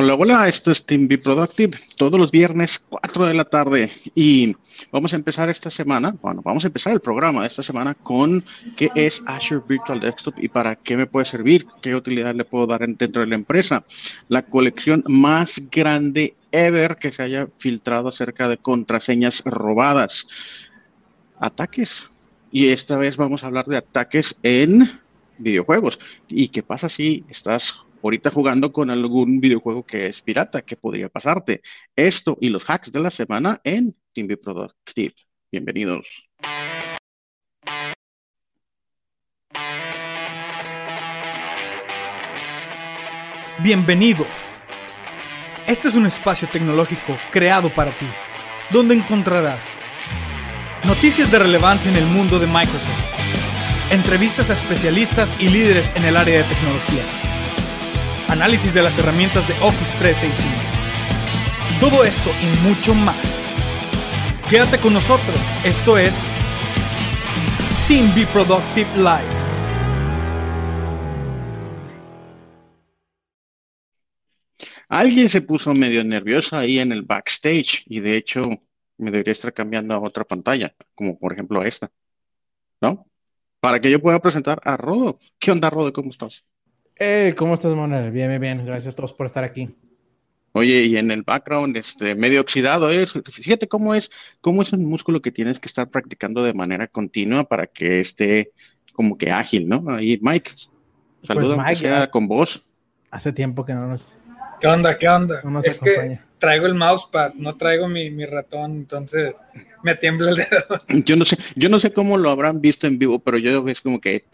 Hola, hola, esto es Team Be Productive, todos los viernes 4 de la tarde y vamos a empezar esta semana, bueno, vamos a empezar el programa de esta semana con qué es Azure Virtual Desktop y para qué me puede servir, qué utilidad le puedo dar dentro de la empresa. La colección más grande ever que se haya filtrado acerca de contraseñas robadas. Ataques. Y esta vez vamos a hablar de ataques en videojuegos. ¿Y qué pasa si estás ahorita jugando con algún videojuego que es pirata, que podría pasarte. Esto y los hacks de la semana en Team Productive. Bienvenidos. Bienvenidos. Este es un espacio tecnológico creado para ti, donde encontrarás noticias de relevancia en el mundo de Microsoft, entrevistas a especialistas y líderes en el área de tecnología análisis de las herramientas de Office 365. Todo esto y mucho más. Quédate con nosotros, esto es Team Be Productive Live. Alguien se puso medio nervioso ahí en el backstage y de hecho me debería estar cambiando a otra pantalla, como por ejemplo a esta, ¿no? Para que yo pueda presentar a Rodo. ¿Qué onda, Rodo? ¿Cómo estás? Hey, ¿cómo estás, Manuel? Bien, bien, bien. Gracias a todos por estar aquí. Oye, y en el background, este, medio oxidado, es, fíjate cómo es, cómo es un músculo que tienes que estar practicando de manera continua para que esté como que ágil, ¿no? Ahí, Mike, saluda pues Mike, con vos. Hace tiempo que no nos. ¿Qué onda? ¿Qué onda? es que traigo el mousepad, no traigo mi, mi, ratón, entonces me tiembla el dedo. Yo no sé, yo no sé cómo lo habrán visto en vivo, pero yo es como que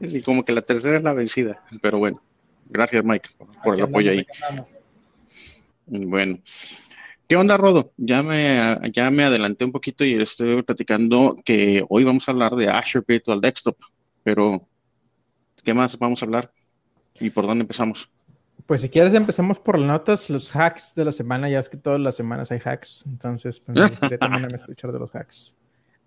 y como que la tercera es la vencida, pero bueno, gracias Mike por, el apoyo ahí. Bueno, ¿qué onda Rodo? Ya me, ya me adelanté un poquito y estoy platicando que hoy vamos a hablar de Azure Virtual Desktop, pero ¿qué más vamos a hablar? ¿Y por dónde empezamos? Pues si quieres empecemos por las notas, los hacks de la semana, ya es que todas las semanas hay hacks, entonces pues, me gustaría también escuchar de los hacks.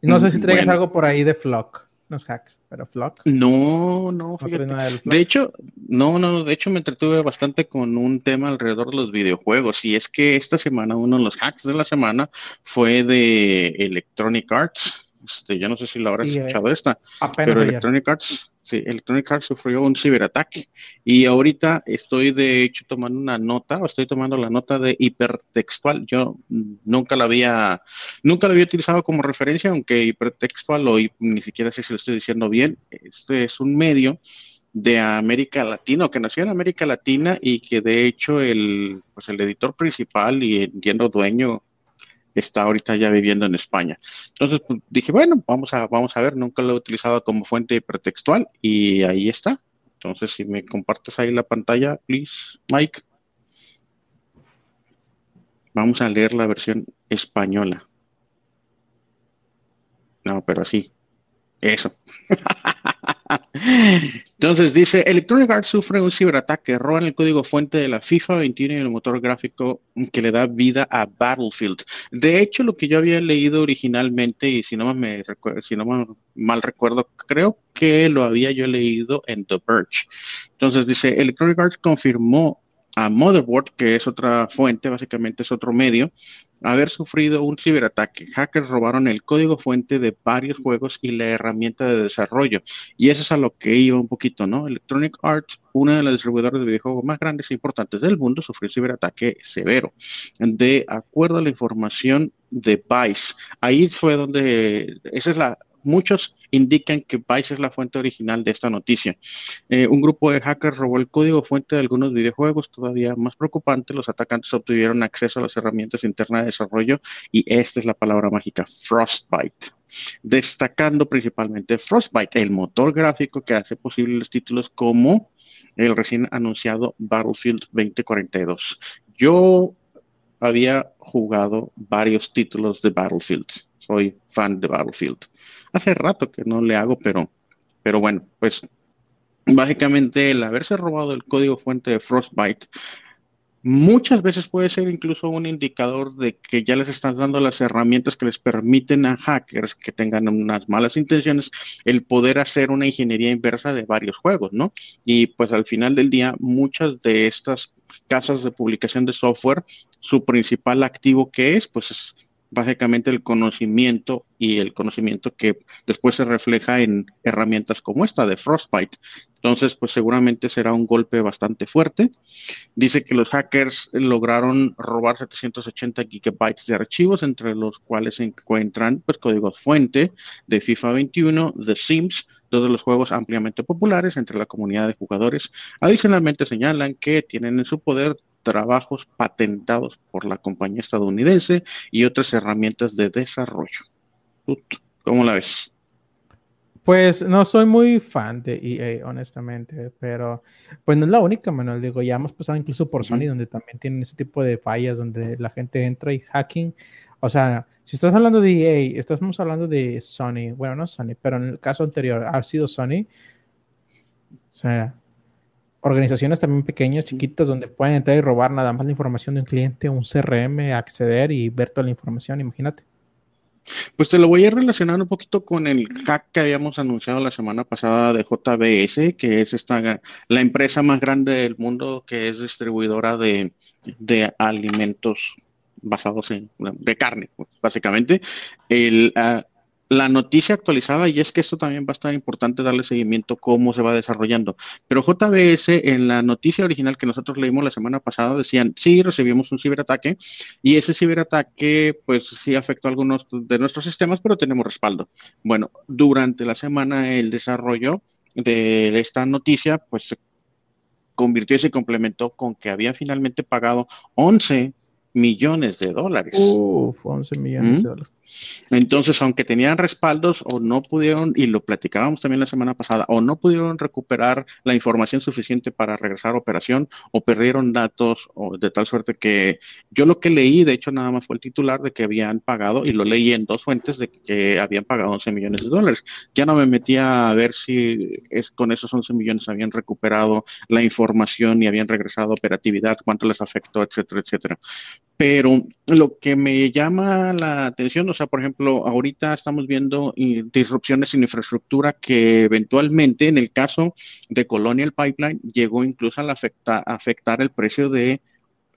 No sé si traigas algo por ahí de Flock, los hacks, pero Flock. No, no, fíjate. de hecho, no, no, de hecho me entretuve bastante con un tema alrededor de los videojuegos. Y es que esta semana, uno de los hacks de la semana fue de Electronic Arts. Este, yo no sé si lo habrás escuchado esta, pero Electronic Arts Sí, Electronic Arts sufrió un ciberataque y ahorita estoy de hecho tomando una nota, o estoy tomando la nota de hipertextual. Yo nunca la había, nunca la había utilizado como referencia, aunque hipertextual o ni siquiera sé si lo estoy diciendo bien. Este es un medio de América Latina, o que nació en América Latina y que de hecho el, pues el editor principal y entiendo dueño está ahorita ya viviendo en España. Entonces pues, dije, bueno, vamos a, vamos a ver, nunca lo he utilizado como fuente pretextual y ahí está. Entonces, si me compartes ahí la pantalla, please, Mike. Vamos a leer la versión española. No, pero así. Eso. Entonces dice, Electronic Arts sufre un ciberataque, roban el código fuente de la FIFA 21 y el motor gráfico que le da vida a Battlefield. De hecho, lo que yo había leído originalmente, y si no me si no mal recuerdo, creo que lo había yo leído en The Verge. Entonces dice, Electronic Arts confirmó a Motherboard, que es otra fuente, básicamente es otro medio, haber sufrido un ciberataque. Hackers robaron el código fuente de varios juegos y la herramienta de desarrollo. Y eso es a lo que iba un poquito, ¿no? Electronic Arts, una de las distribuidoras de videojuegos más grandes e importantes del mundo, sufrió un ciberataque severo. De acuerdo a la información de Vice, ahí fue donde, esa es la, muchos indican que Vice es la fuente original de esta noticia. Eh, un grupo de hackers robó el código fuente de algunos videojuegos. Todavía más preocupante, los atacantes obtuvieron acceso a las herramientas internas de desarrollo y esta es la palabra mágica, Frostbite. Destacando principalmente Frostbite, el motor gráfico que hace posible los títulos como el recién anunciado Battlefield 2042. Yo había jugado varios títulos de Battlefield. Soy fan de Battlefield. Hace rato que no le hago, pero, pero bueno, pues básicamente el haberse robado el código fuente de Frostbite muchas veces puede ser incluso un indicador de que ya les están dando las herramientas que les permiten a hackers que tengan unas malas intenciones el poder hacer una ingeniería inversa de varios juegos, ¿no? Y pues al final del día, muchas de estas casas de publicación de software, su principal activo que es, pues es básicamente el conocimiento y el conocimiento que después se refleja en herramientas como esta de Frostbite. Entonces, pues seguramente será un golpe bastante fuerte. Dice que los hackers lograron robar 780 gigabytes de archivos, entre los cuales se encuentran pues, códigos fuente de FIFA 21, The Sims, dos de los juegos ampliamente populares entre la comunidad de jugadores. Adicionalmente señalan que tienen en su poder trabajos patentados por la compañía estadounidense y otras herramientas de desarrollo. ¿Cómo la ves? Pues no soy muy fan de EA, honestamente, pero pues no es la única, Manuel. Digo, ya hemos pasado incluso por Sony, donde también tienen ese tipo de fallas, donde la gente entra y hacking. O sea, si estás hablando de EA, estamos hablando de Sony. Bueno, no Sony, pero en el caso anterior ha sido Sony. O sea, organizaciones también pequeñas, chiquitas, donde pueden entrar y robar nada más la información de un cliente, un CRM, acceder y ver toda la información, imagínate. Pues te lo voy a relacionar un poquito con el hack que habíamos anunciado la semana pasada de JBS, que es esta la empresa más grande del mundo que es distribuidora de, alimentos basados en de carne, pues, básicamente. El, ah, la noticia actualizada, y es que esto también va a estar importante darle seguimiento cómo se va desarrollando. Pero JBS, en la noticia original que nosotros leímos la semana pasada, decían, sí, recibimos un ciberataque, y ese ciberataque, pues sí afectó a algunos de nuestros sistemas, pero tenemos respaldo. Bueno, durante la semana el desarrollo de esta noticia, pues se convirtió y se complementó con que habían finalmente pagado 11 millones de dólares. Uf, 11 millones de dólares. Entonces, aunque tenían respaldos o no pudieron, y lo platicábamos también la semana pasada, o no pudieron recuperar la información suficiente para regresar a operación, o perdieron datos, o de tal suerte que yo lo que leí, de hecho, nada más fue el titular de que habían pagado, y lo leí en dos fuentes de que habían pagado 11 millones de dólares. Ya no me metía a ver si es, con esos 11 millones habían recuperado la información y habían regresado a operatividad, cuánto les afectó, etcétera, etcétera. Pero lo que me llama la atención, o sea, por ejemplo, ahorita estamos viendo disrupciones en infraestructura que eventualmente, en el caso de Colonial Pipeline, llegó incluso a afectar el precio de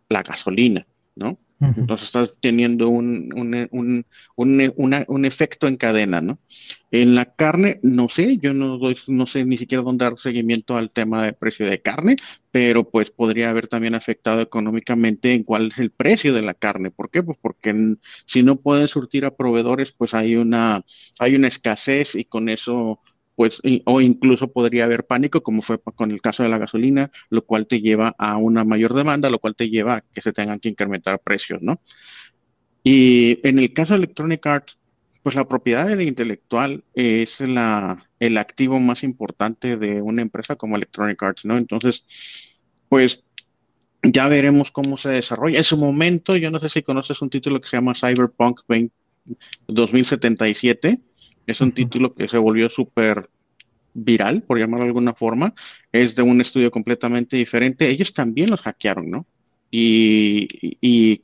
la gasolina, ¿no? Entonces estás teniendo un, un, un, un, efecto en cadena, ¿no? En la carne, no sé, yo no, doy, no sé ni siquiera dónde dar seguimiento al tema de precio de carne, pero pues podría haber también afectado económicamente en cuál es el precio de la carne. ¿Por qué? Pues porque si no pueden surtir a proveedores, pues hay una, hay una escasez y con eso pues, o incluso podría haber pánico, como fue con el caso de la gasolina, lo cual te lleva a una mayor demanda, lo cual te lleva a que se tengan que incrementar precios, ¿no? Y en el caso de Electronic Arts, pues la propiedad intelectual es la, el activo más importante de una empresa como Electronic Arts, ¿no? Entonces, pues ya veremos cómo se desarrolla. En su momento, yo no sé si conoces un título que se llama Cyberpunk 2077 es un título que se volvió súper viral, por llamarlo de alguna forma. Es de un estudio completamente diferente. Ellos también los hackearon, ¿no? Y,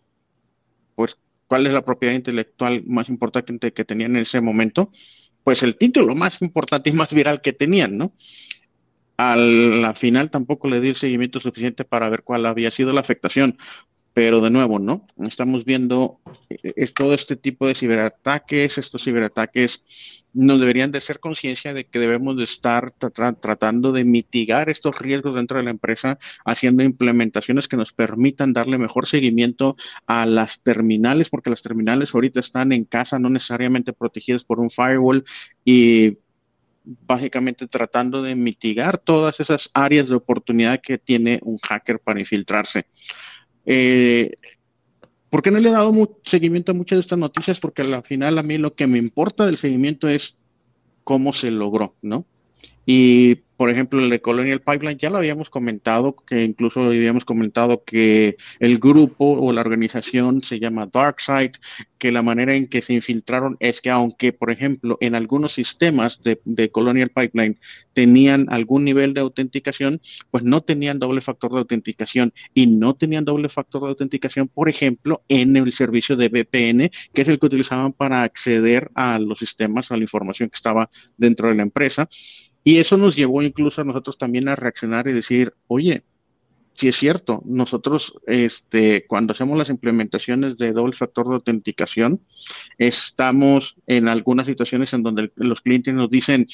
pues, ¿cuál es la propiedad intelectual más importante que tenían en ese momento? Pues el título más importante y más viral que tenían, ¿no? A la final tampoco le di el seguimiento suficiente para ver cuál había sido la afectación, pero de nuevo, ¿no? Estamos viendo eh, es todo este tipo de ciberataques, estos ciberataques nos deberían de ser conciencia de que debemos de estar tratando de mitigar estos riesgos dentro de la empresa, haciendo implementaciones que nos permitan darle mejor seguimiento a las terminales, porque las terminales ahorita están en casa, no necesariamente protegidas por un firewall y básicamente tratando de mitigar todas esas áreas de oportunidad que tiene un hacker para infiltrarse. Eh, ¿Por qué no le he dado seguimiento a muchas de estas noticias? Porque al final a mí lo que me importa del seguimiento es cómo se logró, ¿no? Y por ejemplo, el de Colonial Pipeline ya lo habíamos comentado, que incluso habíamos comentado que el grupo o la organización se llama DarkSide, que la manera en que se infiltraron es que aunque, por ejemplo, en algunos sistemas de, de Colonial Pipeline tenían algún nivel de autenticación, pues no tenían doble factor de autenticación y no tenían doble factor de autenticación, por ejemplo, en el servicio de VPN, que es el que utilizaban para acceder a los sistemas, a la información que estaba dentro de la empresa. Y eso nos llevó incluso a nosotros también a reaccionar y decir, oye, si es cierto, nosotros este, cuando hacemos las implementaciones de doble factor de autenticación, estamos en algunas situaciones en donde los clientes nos dicen,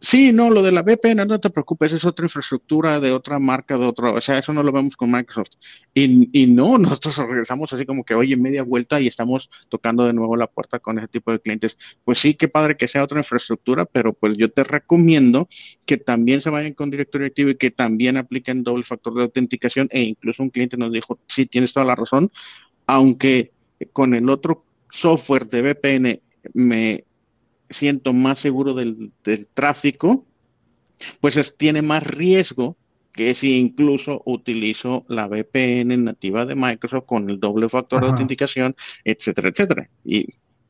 Sí, no, lo de la VPN, no te preocupes, es otra infraestructura de otra marca, de otro, o sea, eso no lo vemos con Microsoft. Y, y, no, nosotros regresamos así como que, oye, media vuelta y estamos tocando de nuevo la puerta con ese tipo de clientes. Pues sí, qué padre que sea otra infraestructura, pero pues yo te recomiendo que también se vayan con directorio activo y que también apliquen doble factor de autenticación e incluso un cliente nos dijo, sí, tienes toda la razón, aunque con el otro software de VPN me siento más seguro del, tráfico, pues tiene más riesgo que si incluso utilizo la VPN nativa de Microsoft con el doble factor de autenticación, etcétera, etcétera. Y,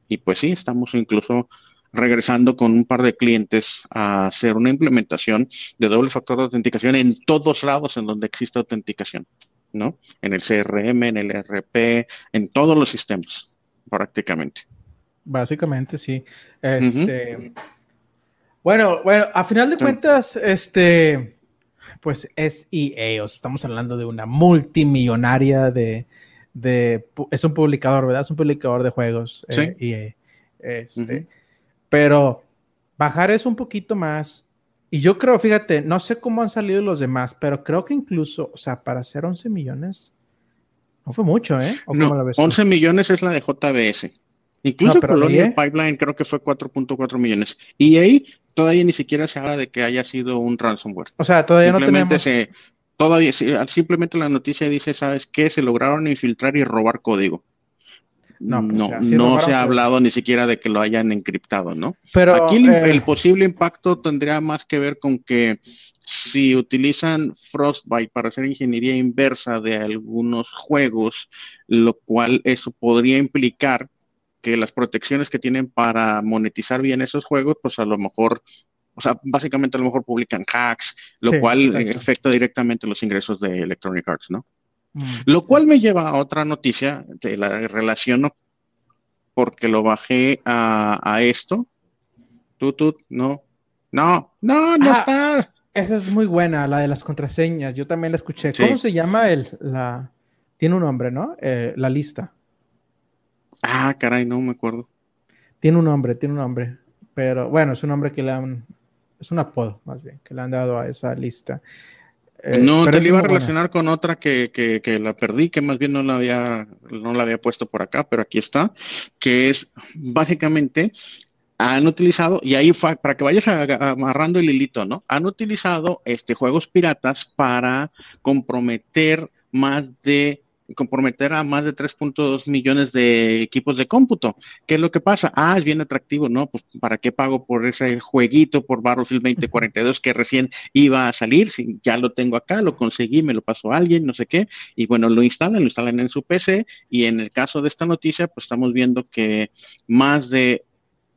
y pues sí, estamos incluso regresando con un par de clientes a hacer una implementación de doble factor de autenticación en todos lados en donde existe autenticación, ¿no? En el CRM, en el RP, en todos los sistemas, prácticamente. Básicamente, sí. Este, Bueno, bueno, a final de cuentas, este, pues es EA, estamos hablando de una multimillonaria de, de, es un publicador, ¿verdad? Es un publicador de juegos, eh, EA. Este, Pero bajar eso un poquito más, y yo creo, fíjate, no sé cómo han salido los demás, pero creo que incluso, o sea, para hacer 11 millones, no fue mucho, ¿eh? no, 11 millones es la de JBS. Incluso Colonial Pipeline creo que fue 4.4 millones. Y ahí todavía ni siquiera se habla de que haya sido un ransomware. O sea, todavía no tenemos... Se, todavía, simplemente la noticia dice, ¿sabes qué? Se lograron infiltrar y robar código. No, pues no, no se ha hablado ni siquiera de que lo hayan encriptado, ¿no? Pero aquí el, eh, posible impacto tendría más que ver con que si utilizan Frostbite para hacer ingeniería inversa de algunos juegos, lo cual eso podría implicar que las protecciones que tienen para monetizar bien esos juegos, pues a lo mejor, o sea, básicamente a lo mejor publican hacks, lo cual afecta directamente los ingresos de Electronic Arts, ¿no? Mm, lo cual me lleva a otra noticia, de la relaciono porque lo bajé a, esto. Tutut, no. No, no, no ah, está. Esa es muy buena, la de las contraseñas. Yo también la escuché. ¿Cómo se llama el, la, tiene un nombre, ¿no? Eh, la lista. Ah, caray, no me acuerdo. Tiene un nombre, tiene un nombre. Pero bueno, es un nombre que le han. Es un apodo, más bien, que le han dado a esa lista. Eh, no, te iba a relacionar con otra que, que, que, la perdí, que más bien no la había, no la había puesto por acá, pero aquí está, que es básicamente han utilizado, y ahí para que vayas amarrando el hilito, ¿no? Han utilizado este, juegos piratas para comprometer más de comprometer a más de 3.2 millones de equipos de cómputo. ¿Qué es lo que pasa? Ah, es bien atractivo, ¿no? Pues ¿para qué pago por ese jueguito, por Battlefield 2042 que recién iba a salir? Si ya lo tengo acá, lo conseguí, me lo pasó alguien, no sé qué, y bueno, lo instalan, lo instalan en su PC, y en el caso de esta noticia, pues estamos viendo que más de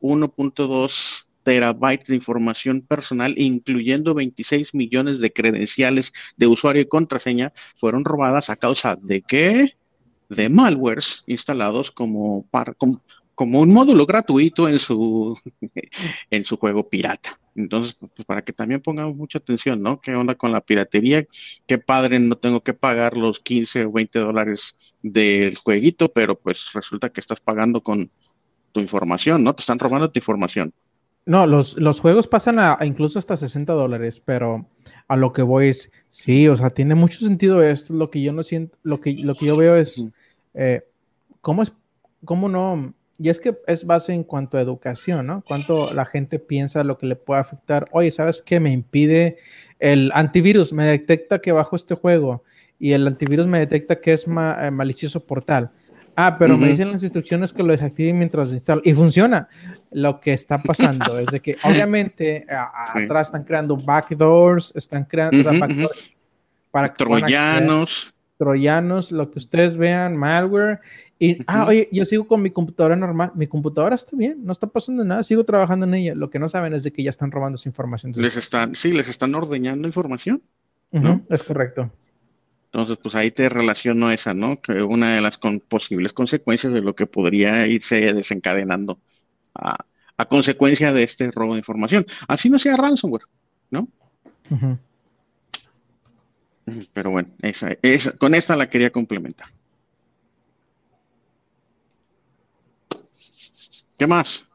1.2 terabytes de información personal, incluyendo 26 millones de credenciales de usuario y contraseña, fueron robadas a causa de qué? De malwares instalados como, un módulo gratuito en su, en su juego pirata. Entonces, pues para que también pongamos mucha atención, ¿no? ¿Qué onda con la piratería? Qué padre, no tengo que pagar los 15 o 20 dólares del jueguito, pero pues resulta que estás pagando con tu información, ¿no? Te están robando tu información. No, los, los juegos pasan a, incluso hasta 60 dólares, pero a lo que voy es, sí, o sea, tiene mucho sentido esto. Lo que yo no siento, lo que, lo que yo veo es, eh, ¿cómo es, cómo no? Y es que es base en cuanto a educación, ¿no? Cuánto la gente piensa lo que le puede afectar. Oye, ¿sabes qué? Me impide el antivirus, me detecta que bajo este juego y el antivirus me detecta que es ma, eh, malicioso por tal Ah, pero me dicen las instrucciones que lo desactiven mientras lo instalo. Y funciona. Lo que está pasando es de que obviamente atrás están creando backdoors, están creando backdoors para troyanos. Troyanos, lo que ustedes vean, malware. Y, ah, oye, yo sigo con mi computadora normal. Mi computadora está bien, no está pasando nada, sigo trabajando en ella. Lo que no saben es de que ya están robando esa información. Les están, sí, les están ordeñando información. ¿no? Es correcto. Entonces, pues ahí te relaciono esa, ¿no? Que una de las posibles consecuencias de lo que podría irse desencadenando a, consecuencia de este robo de información. Así no sea ransomware, ¿no? Pero bueno, esa, con esta la quería complementar. ¿Qué más?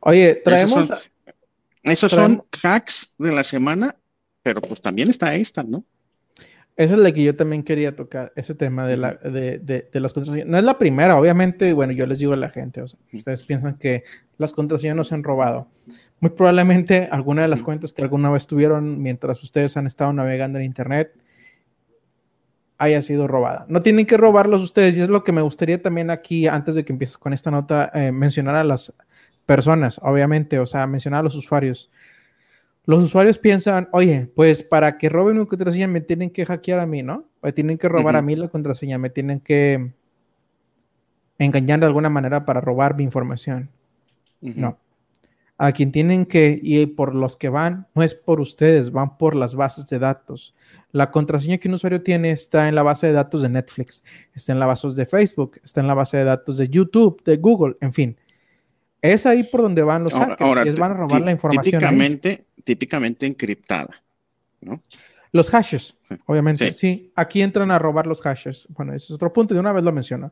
Oye, traemos... Esos son, hacks de la semana, pero pues también está esta, ¿no? Esa es la que yo también quería tocar, ese tema de, la, de, de, las contraseñas. No es la primera, obviamente, bueno, yo les digo a la gente, o sea, ustedes piensan que las contraseñas no se han robado. Muy probablemente alguna de las cuentas que alguna vez tuvieron mientras ustedes han estado navegando en Internet haya sido robada. No tienen que robarlos ustedes, y es lo que me gustaría también aquí, antes de que empieces con esta nota, eh, mencionar a las personas, obviamente, o sea, mencionar a los usuarios los usuarios piensan, oye, pues para que roben mi contraseña me tienen que hackear a mí, ¿no? Me tienen que robar a mí la contraseña, me tienen que engañar de alguna manera para robar mi información. No. A quien tienen que, y por los que van, no es por ustedes, van por las bases de datos. La contraseña que un usuario tiene está en la base de datos de Netflix, está en la base de Facebook, está en la base de datos de YouTube, de Google, en fin. Es ahí por donde van los hackers, y van a robar la información. Típicamente, típicamente encriptada, ¿no? Los hashes, obviamente, sí. Aquí entran a robar los hashes. Bueno, ese es otro punto, de una vez lo menciono.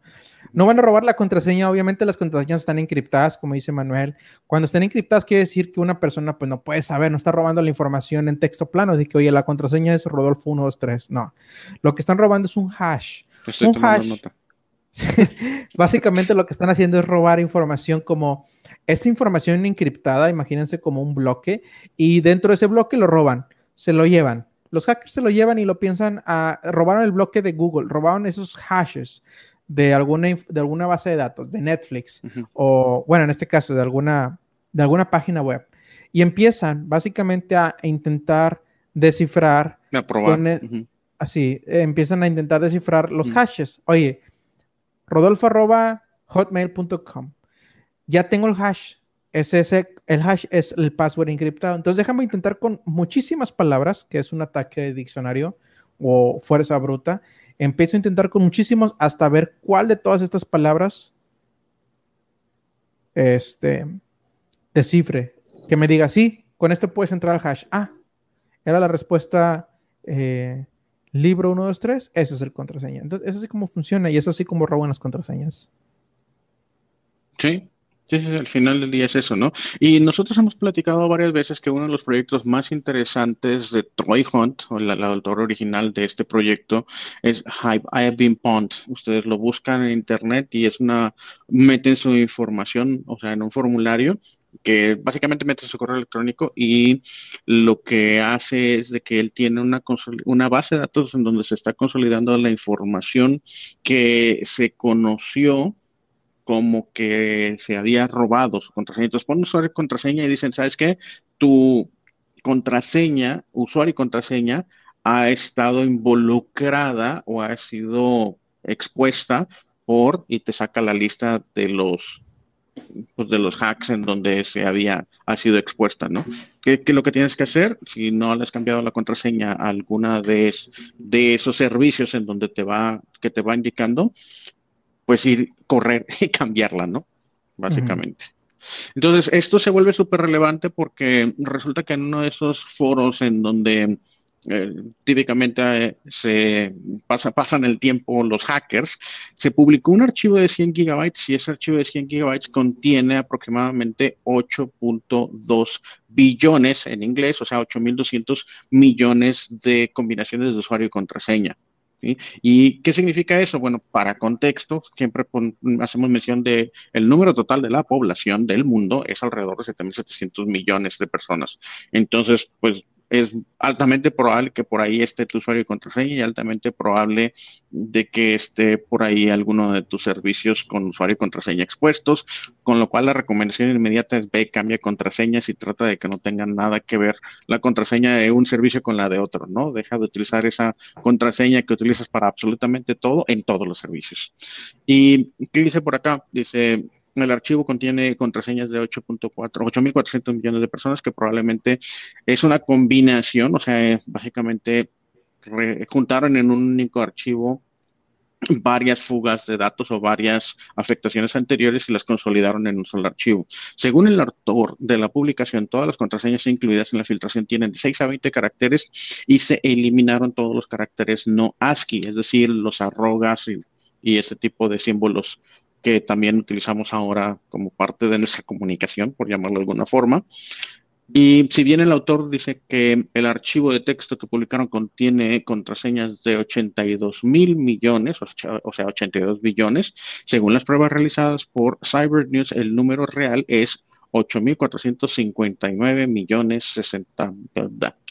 No van a robar la contraseña, obviamente las contraseñas están encriptadas, como dice Manuel. Cuando están encriptadas quiere decir que una persona pues no puede saber, no está robando la información en texto plano, de que, oye, la contraseña es Rodolfo 123. No, lo que están robando es un hash. un hash. Básicamente lo que están haciendo es robar información como esa información encriptada, imagínense como un bloque, y dentro de ese bloque lo roban, se lo llevan. Los hackers se lo llevan y lo piensan a robaron el bloque de Google, robaron esos hashes de alguna, de alguna base de datos, de Netflix, o bueno, en este caso, de alguna, de alguna página web. Y empiezan básicamente a intentar descifrar. E así, empiezan a intentar descifrar los hashes. Oye, rodolfo hotmail.com ya tengo el hash. Es ese, el hash es el password encriptado. Entonces déjame intentar con muchísimas palabras, que es un ataque de diccionario o fuerza bruta. Empiezo a intentar con muchísimos hasta ver cuál de todas estas palabras este, descifre. Que me diga, sí, con esto puedes entrar al hash. Ah, era la respuesta eh, libro 123. Ese es el contraseña. Entonces, es así como funciona y es así como roban las contraseñas. Sí, Sí, sí, al final del día es eso, ¿no? Y nosotros hemos platicado varias veces que uno de los proyectos más interesantes de Troy Hunt, o el, autor original de este proyecto, es I Have Been Pond. Ustedes lo buscan en internet y es una, meten su información, o sea, en un formulario que básicamente mete su correo electrónico y lo que hace es de que él tiene una, una base de datos en donde se está consolidando la información que se conoció como que se había robado su contraseña. Entonces ponen usuario y contraseña y dicen, ¿sabes qué? Tu contraseña, usuario y contraseña, ha estado involucrada o ha sido expuesta por, y te saca la lista de los pues, de los hacks en donde se había ha sido expuesta, ¿no? ¿Qué, es lo que tienes que hacer? Si no le has cambiado la contraseña a alguna de, de esos servicios en donde te va, que te va indicando, pues ir, correr y cambiarla, ¿no? Básicamente. Entonces, esto se vuelve súper relevante porque resulta que en uno de esos foros en donde eh, típicamente eh, se pasa, pasan el tiempo los hackers, se publicó un archivo de 100 gigabytes y ese archivo de 100 gigabytes contiene aproximadamente 8.2 billones en inglés, o sea, 8.200 millones de combinaciones de usuario y contraseña. ¿Y qué significa eso? Bueno, para contexto, siempre hacemos mención de el número total de la población del mundo es alrededor de 7.700 millones de personas. Entonces, pues es altamente probable que por ahí esté tu usuario y contraseña y altamente probable de que esté por ahí alguno de tus servicios con usuario y contraseña expuestos, con lo cual la recomendación inmediata es ve, cambia contraseñas y trata de que no tengan nada que ver la contraseña de un servicio con la de otro, ¿no? Deja de utilizar esa contraseña que utilizas para absolutamente todo en todos los servicios. ¿Y qué dice por acá? Dice, el archivo contiene contraseñas de 8.4, 8.400 millones de personas que probablemente es una combinación, o sea, básicamente juntaron en un único archivo varias fugas de datos o varias afectaciones anteriores y las consolidaron en un solo archivo. Según el autor de la publicación, todas las contraseñas incluidas en la filtración tienen de 6 a 20 caracteres y se eliminaron todos los caracteres no ASCII, es decir, los arrogas y ese tipo de símbolos que también utilizamos ahora como parte de nuestra comunicación, por llamarlo de alguna forma. Y si bien el autor dice que el archivo de texto que publicaron contiene contraseñas de 82 mil millones, o sea, 82 billones, según las pruebas realizadas por Cyber News, el número real es 8.459 millones 60.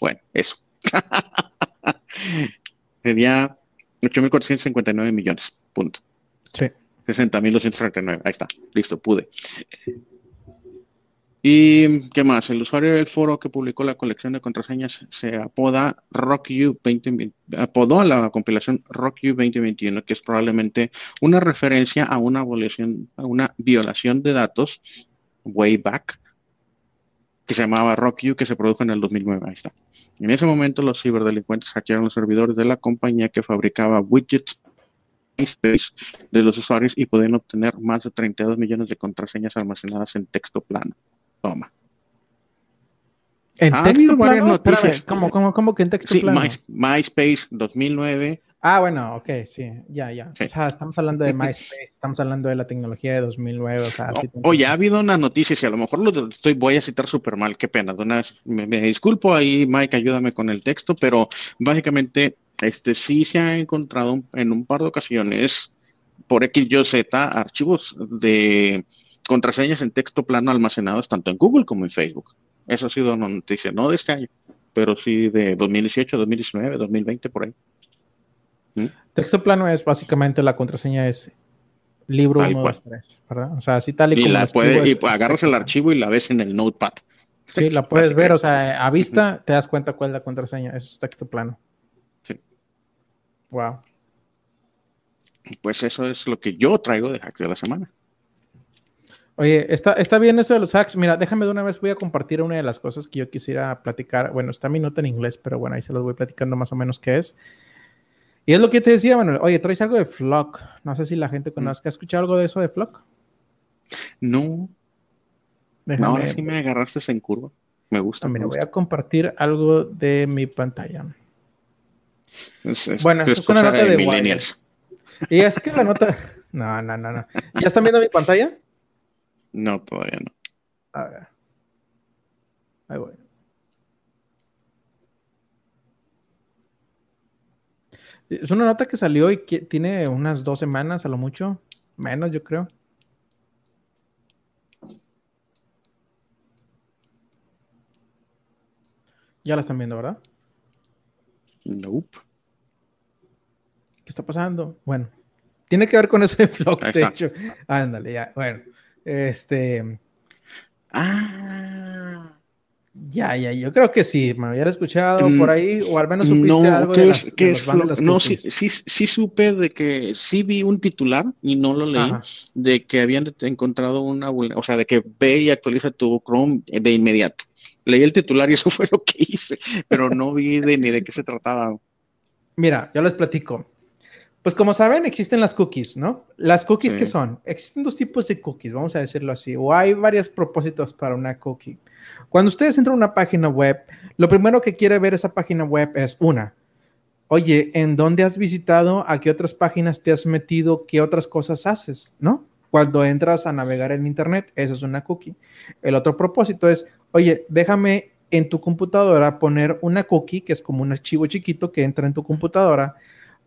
Bueno, eso. Sería 8.459 millones. Punto. Sí. 60.239. Ahí está. Listo, pude. ¿Y qué más? El usuario del foro que publicó la colección de contraseñas se apoda RockU 20, apodó la compilación RockU 2021, que es probablemente una referencia a una violación, a una violación de datos way back que se llamaba RockU, que se produjo en el 2009. Ahí está. En ese momento, los ciberdelincuentes hackearon los servidores de la compañía que fabricaba widgets MySpace de los usuarios y pueden obtener más de 32 millones de contraseñas almacenadas en texto plano. Toma. ¿En texto plano? ¿cómo, cómo, que en texto sí, plano? MySpace 2009. Ah, bueno, ok, sí, ya, ya. O sea, estamos hablando de MySpace, estamos hablando de la tecnología de 2009, o sea, Oye, ha habido una noticia, y a lo mejor lo estoy, voy a citar súper mal, qué pena. me, me disculpo ahí, Mike, ayúdame con el texto, pero básicamente este sí se ha encontrado en un par de ocasiones por X, Y, Z archivos de contraseñas en texto plano almacenados tanto en Google como en Facebook. Eso ha sido una noticia, no de este año, pero sí de 2018, 2019, 2020, por ahí. ¿Mm? Texto plano es básicamente la contraseña es libro 1, 2, 3, ¿verdad? O sea, así tal y, como. La puede, y agarras el archivo y la ves en el notepad. Sí, la puedes ver, o sea, a vista te das cuenta cuál es la contraseña, eso es texto plano. Wow. Pues eso es lo que yo traigo de hacks de la semana. Oye, está, está bien eso de los hacks. Mira, déjame de una vez, voy a compartir una de las cosas que yo quisiera platicar. Bueno, está mi nota en inglés, pero bueno, ahí se los voy platicando más o menos qué es. Y es lo que te decía, bueno, oye, traes algo de Flock. No sé si la gente conozca. ¿Has escuchado algo de eso de Flock? No. no ahora sí me agarraste en curva. Me gusta. Mira, voy a compartir algo de mi pantalla bueno, esto es una nota de, millennials. Y es que la nota. No, no, no, no. ¿Ya están viendo mi pantalla? No, todavía no. A ver. Ahí voy. Es una nota que salió y que tiene unas dos semanas a lo mucho. Menos, yo creo. Ya la están viendo, ¿verdad? Nope. ¿Qué está pasando? Bueno, tiene que ver con ese flock, de hecho. Ándale, ya. Bueno, este. Ah. Ya, ya, yo creo que sí, me había escuchado por ahí, o al menos supiste algo de las, es, No, sí, sí, sí, supe de que sí vi un titular y no lo leí, de que habían encontrado una, o sea, de que ve y actualiza tu Chrome de inmediato. Leí el titular y eso fue lo que hice, pero no vi de, ni de qué se trataba. Mira, yo les platico. Pues como saben, existen las cookies, ¿no? Las cookies, ¿qué son? Existen dos tipos de cookies, vamos a decirlo así, o hay varios propósitos para una cookie. Cuando ustedes entran a una página web, lo primero que quiere ver esa página web es una, oye, ¿en dónde has visitado? ¿A qué otras páginas te has metido? ¿Qué otras cosas haces? ¿No? Cuando entras a navegar en Internet, eso es una cookie. El otro propósito es, oye, déjame en tu computadora poner una cookie, que es como un archivo chiquito que entra en tu computadora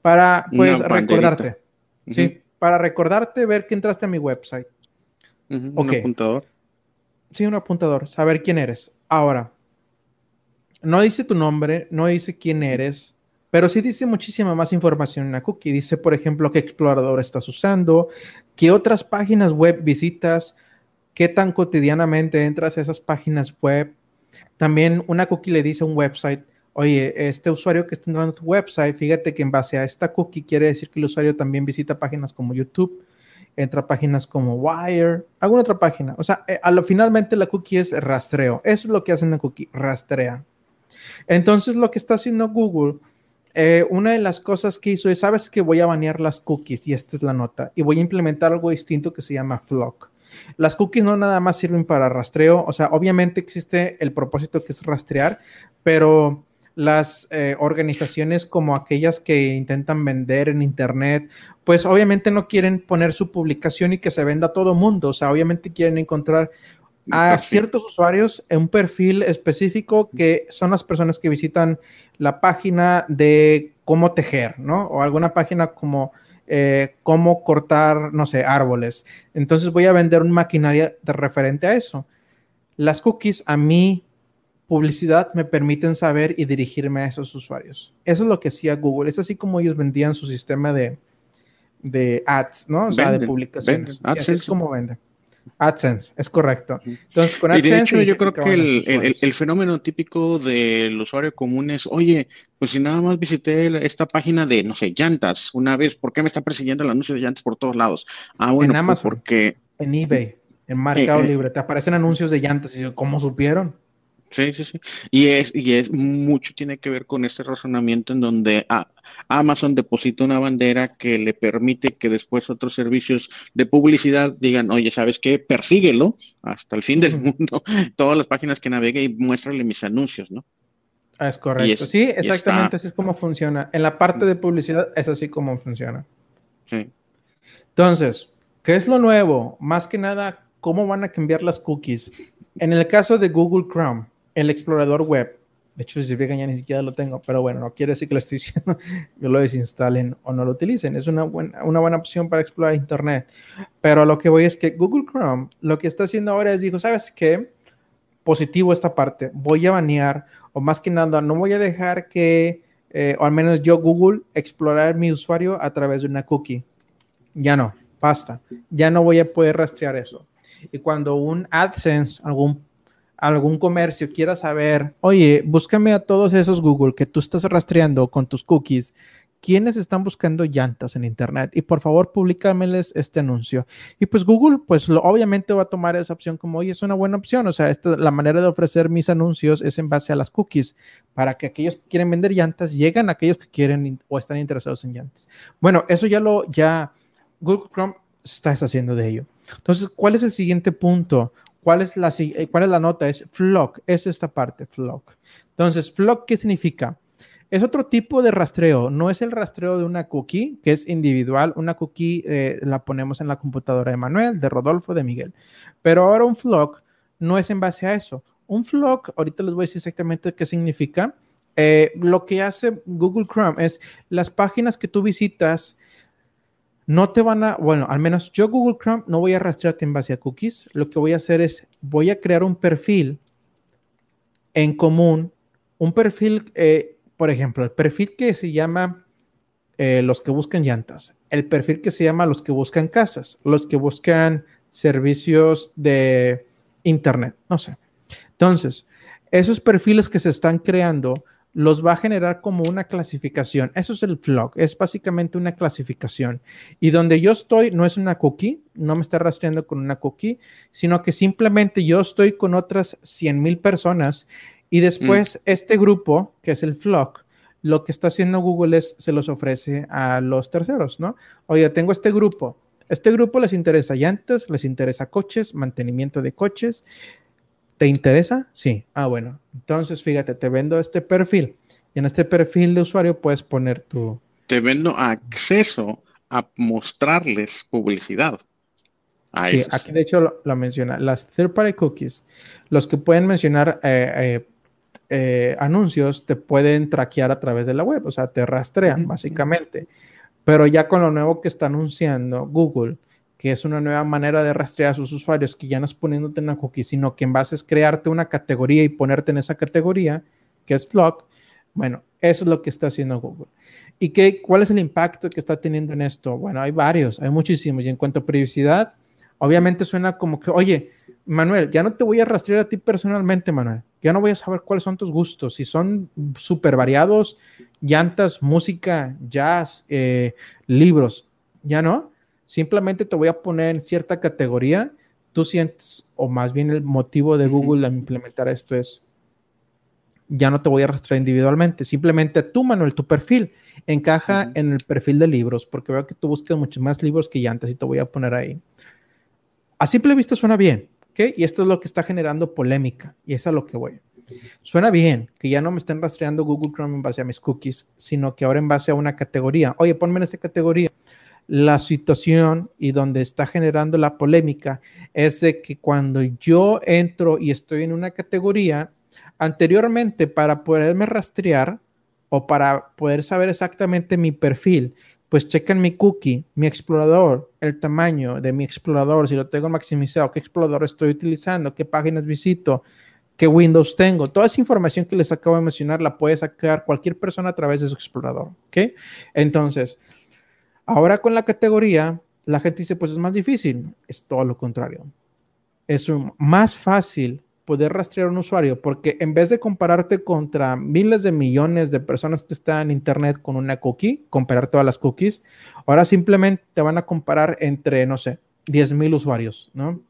para pues recordarte. Sí, para recordarte, ver que entraste a mi website. Un apuntador. Sí, un apuntador, saber quién eres. Ahora, no dice tu nombre, no dice quién eres, pero sí dice muchísima más información en la cookie. Dice, por ejemplo, qué explorador estás usando, qué otras páginas web visitas, qué tan cotidianamente entras a esas páginas web. También una cookie le dice a un website, oye, este usuario que está entrando a tu website, fíjate que en base a esta cookie quiere decir que el usuario también visita páginas como YouTube, entra páginas como Wire, alguna otra página. O sea, eh, finalmente la cookie es rastreo. Eso es lo que hace una cookie, rastrea. Entonces, lo que está haciendo Google, eh, una de las cosas que hizo es, sabes que voy a banear las cookies, y esta es la nota, y voy a implementar algo distinto que se llama Flock. Las cookies no nada más sirven para rastreo, o sea, obviamente existe el propósito que es rastrear, pero las eh, organizaciones como aquellas que intentan vender en Internet, pues obviamente no quieren poner su publicación y que se venda a todo mundo, o sea, obviamente quieren encontrar a ciertos usuarios en un perfil específico que son las personas que visitan la página de cómo tejer, ¿no? O alguna página como eh, cómo cortar, no sé, árboles. Entonces voy a vender una maquinaria de referente a eso. Las cookies a mi publicidad me permiten saber y dirigirme a esos usuarios. Eso es lo que hacía Google. Es así como ellos vendían su sistema de, de ads, ¿no? O sea, de publicaciones. así es como venden. AdSense, es correcto. Entonces, con AdSense, y de hecho, yo creo que el, fenómeno típico del usuario común es, oye, pues si nada más visité esta página de, no sé, llantas una vez, ¿por qué me está persiguiendo el anuncio de llantas por todos lados? Ah, bueno, en pues Amazon, porque... En eBay, en Mercado eh, eh. Libre, te aparecen anuncios de llantas y ¿cómo supieron? Sí, sí, sí. Y es, y es mucho tiene que ver con ese razonamiento en donde ah, Amazon deposita una bandera que le permite que después otros servicios de publicidad digan, oye, ¿sabes qué? Persíguelo hasta el fin del mundo, todas las páginas que navegue y muéstrale mis anuncios, ¿no? Ah, es correcto. sí, exactamente así es como funciona. En la parte de publicidad es así como funciona. Sí. Entonces, ¿qué es lo nuevo? Más que nada, ¿cómo van a cambiar las cookies? En el caso de Google Chrome, el explorador web. De hecho, si se fijan, ya ni siquiera lo tengo, pero bueno, no quiere decir que lo estoy diciendo, yo lo desinstalen o no lo utilicen. Es una buena, una buena opción para explorar Internet. Pero lo que voy es que Google Chrome lo que está haciendo ahora es, dijo, ¿sabes qué? Positivo esta parte, voy a banear, o más que nada, no voy a dejar que, eh, o al menos yo, Google, explorar mi usuario a través de una cookie. Ya no, basta. Ya no voy a poder rastrear eso. Y cuando un AdSense, algún algún comercio quiera saber, oye, búscame a todos esos Google que tú estás rastreando con tus cookies, quiénes están buscando llantas en Internet y por favor públicameles este anuncio. Y pues Google, pues lo, obviamente va a tomar esa opción como, oye, es una buena opción. O sea, esta, la manera de ofrecer mis anuncios es en base a las cookies para que aquellos que quieren vender llantas lleguen a aquellos que quieren o están interesados en llantas. Bueno, eso ya lo, ya Google Chrome está haciendo de ello. Entonces, ¿cuál es el siguiente punto? ¿Cuál es la, eh, cuál es la nota? Es flock, es esta parte, flock. Entonces, flock, ¿qué significa? Es otro tipo de rastreo, no es el rastreo de una cookie, que es individual. Una cookie eh, la ponemos en la computadora de Manuel, de Rodolfo, de Miguel. Pero ahora un flock no es en base a eso. Un flock, ahorita les voy a decir exactamente qué significa. Eh, lo que hace Google Chrome es las páginas que tú visitas no te van a, bueno, al menos yo Google Chrome no voy a rastrearte en base a cookies. Lo que voy a hacer es, voy a crear un perfil en común, un perfil, eh, por ejemplo, el perfil que se llama eh, los que buscan llantas, el perfil que se llama los que buscan casas, los que buscan servicios de internet, no sé. Entonces, esos perfiles que se están creando los va a generar como una clasificación. Eso es el flock, es básicamente una clasificación. Y donde yo estoy no es una cookie, no me está rastreando con una cookie, sino que simplemente yo estoy con otras 100 mil personas y después mm. este grupo, que es el flock, lo que está haciendo Google es se los ofrece a los terceros, ¿no? Oye, tengo este grupo. Este grupo les interesa llantas, les interesa coches, mantenimiento de coches, ¿Te interesa? Sí. Ah, bueno. Entonces, fíjate, te vendo este perfil. Y en este perfil de usuario puedes poner tu... Te vendo acceso a mostrarles publicidad. sí, aquí de hecho lo, menciona. Las third party cookies, los que pueden mencionar eh, eh, eh, anuncios, te pueden traquear a través de la web, o sea, te rastrean básicamente. Pero ya con lo nuevo que está anunciando Google, que es una nueva manera de rastrear a sus usuarios, que ya no es poniéndote una cookie, sino que en base es crearte una categoría y ponerte en esa categoría, que es Flock. Bueno, eso es lo que está haciendo Google. ¿Y qué, cuál es el impacto que está teniendo en esto? Bueno, hay varios, hay muchísimos. Y en cuanto a privacidad, obviamente suena como que, oye, Manuel, ya no te voy a rastrear a ti personalmente, Manuel. Ya no voy a saber cuáles son tus gustos. Si son súper variados, llantas, música, jazz, eh, libros, ya no. Simplemente te voy a poner en cierta categoría. Tú sientes, o más bien el motivo de Google a implementar esto es, ya no te voy a rastrear individualmente. Simplemente tú, Manuel, tu perfil encaja en el perfil de libros, porque veo que tú buscas muchos más libros que llantas y te voy a poner ahí. A simple vista suena bien, y esto es lo que está generando polémica, y es a lo que voy. Suena bien que ya no me estén rastreando Google Chrome en base a mis cookies, sino que ahora en base a una categoría. Oye, ponme en esta categoría. La situación y donde está generando la polémica es de que cuando yo entro y estoy en una categoría, anteriormente para poderme rastrear o para poder saber exactamente mi perfil, pues chequen mi cookie, mi explorador, el tamaño de mi explorador, si lo tengo maximizado, qué explorador estoy utilizando, qué páginas visito, qué Windows tengo. Toda esa información que les acabo de mencionar la puede sacar cualquier persona a través de su explorador. ¿Ok? Entonces, ahora con la categoría, la gente dice, pues es más difícil. Es todo lo contrario. Es más fácil poder rastrear un usuario, porque en vez de compararte contra miles de millones de personas que están en Internet con una cookie, comparar todas las cookies, ahora simplemente te van a comparar entre, no sé, 10 mil usuarios, ¿no?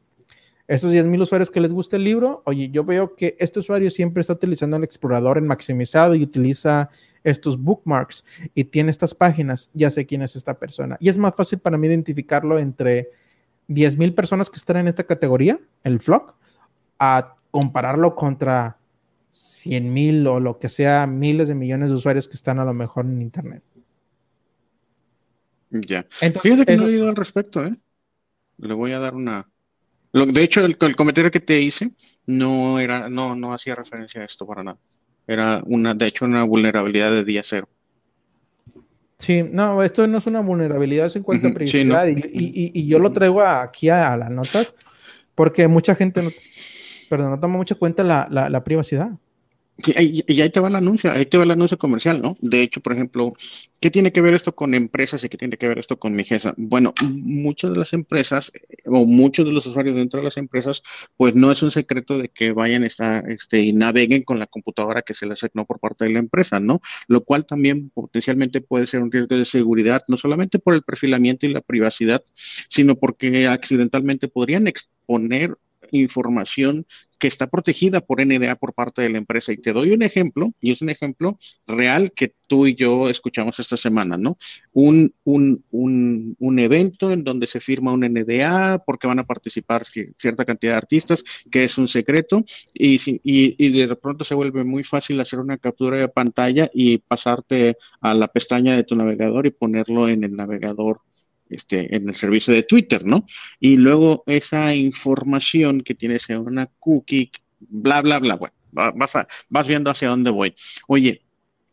Esos 10 mil usuarios que les gusta el libro, oye, yo veo que este usuario siempre está utilizando el explorador en maximizado y utiliza estos bookmarks y tiene estas páginas, ya sé quién es esta persona. Y es más fácil para mí identificarlo entre 10 mil personas que están en esta categoría, el flock, a compararlo contra 100 mil o lo que sea, miles de millones de usuarios que están a lo mejor en Internet. Ya. Fíjate que no he leído al respecto, ¿eh? Le voy a dar una. De hecho, el, comentario que te hice no era, no, no hacía referencia a esto para nada. Era una, de hecho, una vulnerabilidad de día cero. Sí, no, esto no es una vulnerabilidad, es en cuanto a privacidad. y, yo lo traigo aquí a, las notas porque mucha gente no, pero no toma mucha cuenta la, la, privacidad. Y ahí te va el anuncio, ahí te va el anuncio comercial, ¿no? De hecho, por ejemplo, ¿qué tiene que ver esto con empresas y qué tiene que ver esto con mi GESA? Bueno, muchas de las empresas o muchos de los usuarios dentro de las empresas, pues no es un secreto de que vayan a este, y naveguen con la computadora que se les asignó por parte de la empresa, ¿no? Lo cual también potencialmente puede ser un riesgo de seguridad, no solamente por el perfilamiento y la privacidad, sino porque accidentalmente podrían exponer información que está protegida por NDA por parte de la empresa. Y te doy un ejemplo, y es un ejemplo real que tú y yo escuchamos esta semana, ¿no? Un, un, un, un evento en donde se firma un NDA porque van a participar cierta cantidad de artistas, que es un secreto, y, y, y de pronto se vuelve muy fácil hacer una captura de pantalla y pasarte a la pestaña de tu navegador y ponerlo en el navegador este, en el servicio de Twitter, ¿no? Y luego esa información que tienes en una cookie, bla, bla, bla, bueno, vas, vas viendo hacia dónde voy. Oye,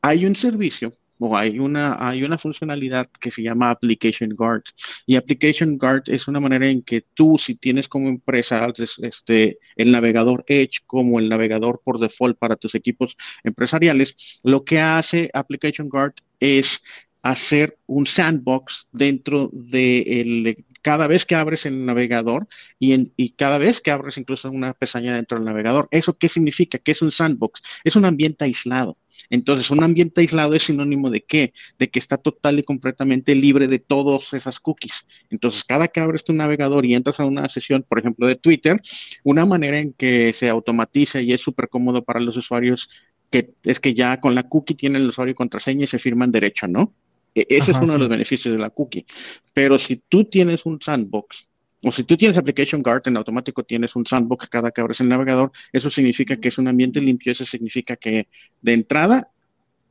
hay un servicio o hay una, hay una funcionalidad que se llama Application Guard. Y Application Guard es una manera en que tú, si tienes como empresa este, el navegador Edge como el navegador por default para tus equipos empresariales, lo que hace Application Guard es hacer un sandbox dentro de cada vez que abres el navegador y, en, y cada vez que abres incluso una pestaña dentro del navegador. ¿Eso qué significa? ¿Qué es un sandbox? Es un ambiente aislado. Entonces, un ambiente aislado es sinónimo de qué? De que está total y completamente libre de todas esas cookies. Entonces, cada que abres tu navegador y entras a una sesión, por ejemplo, de Twitter, una manera en que se automatiza y es súper cómodo para los usuarios que es que ya con la cookie tienen el usuario y contraseña y se firman derecho, ¿no? E-, ese es uno de los beneficios de la cookie. Pero si tú tienes un sandbox, o si tú tienes Application Guard, en automático tienes un sandbox cada que abres el navegador, eso significa que es un ambiente limpio, eso significa que de entrada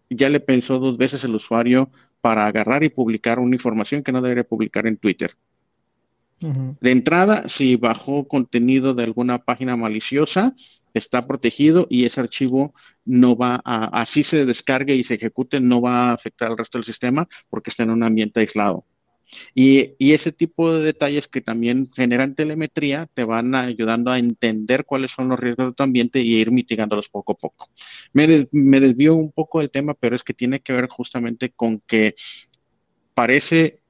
ya le pensó dos veces el usuario para agarrar y publicar una información que no debería publicar en Twitter. De entrada, si bajó contenido de alguna página maliciosa, está protegido y ese archivo no va a, así se descargue y se ejecute, no va a afectar al resto del sistema porque está en un ambiente aislado. Y, ese tipo de detalles que también generan telemetría te van ayudando a entender cuáles son los riesgos de tu ambiente y ir mitigándolos poco a poco. Me, me desvío un poco del tema, pero es que tiene que ver justamente con que parece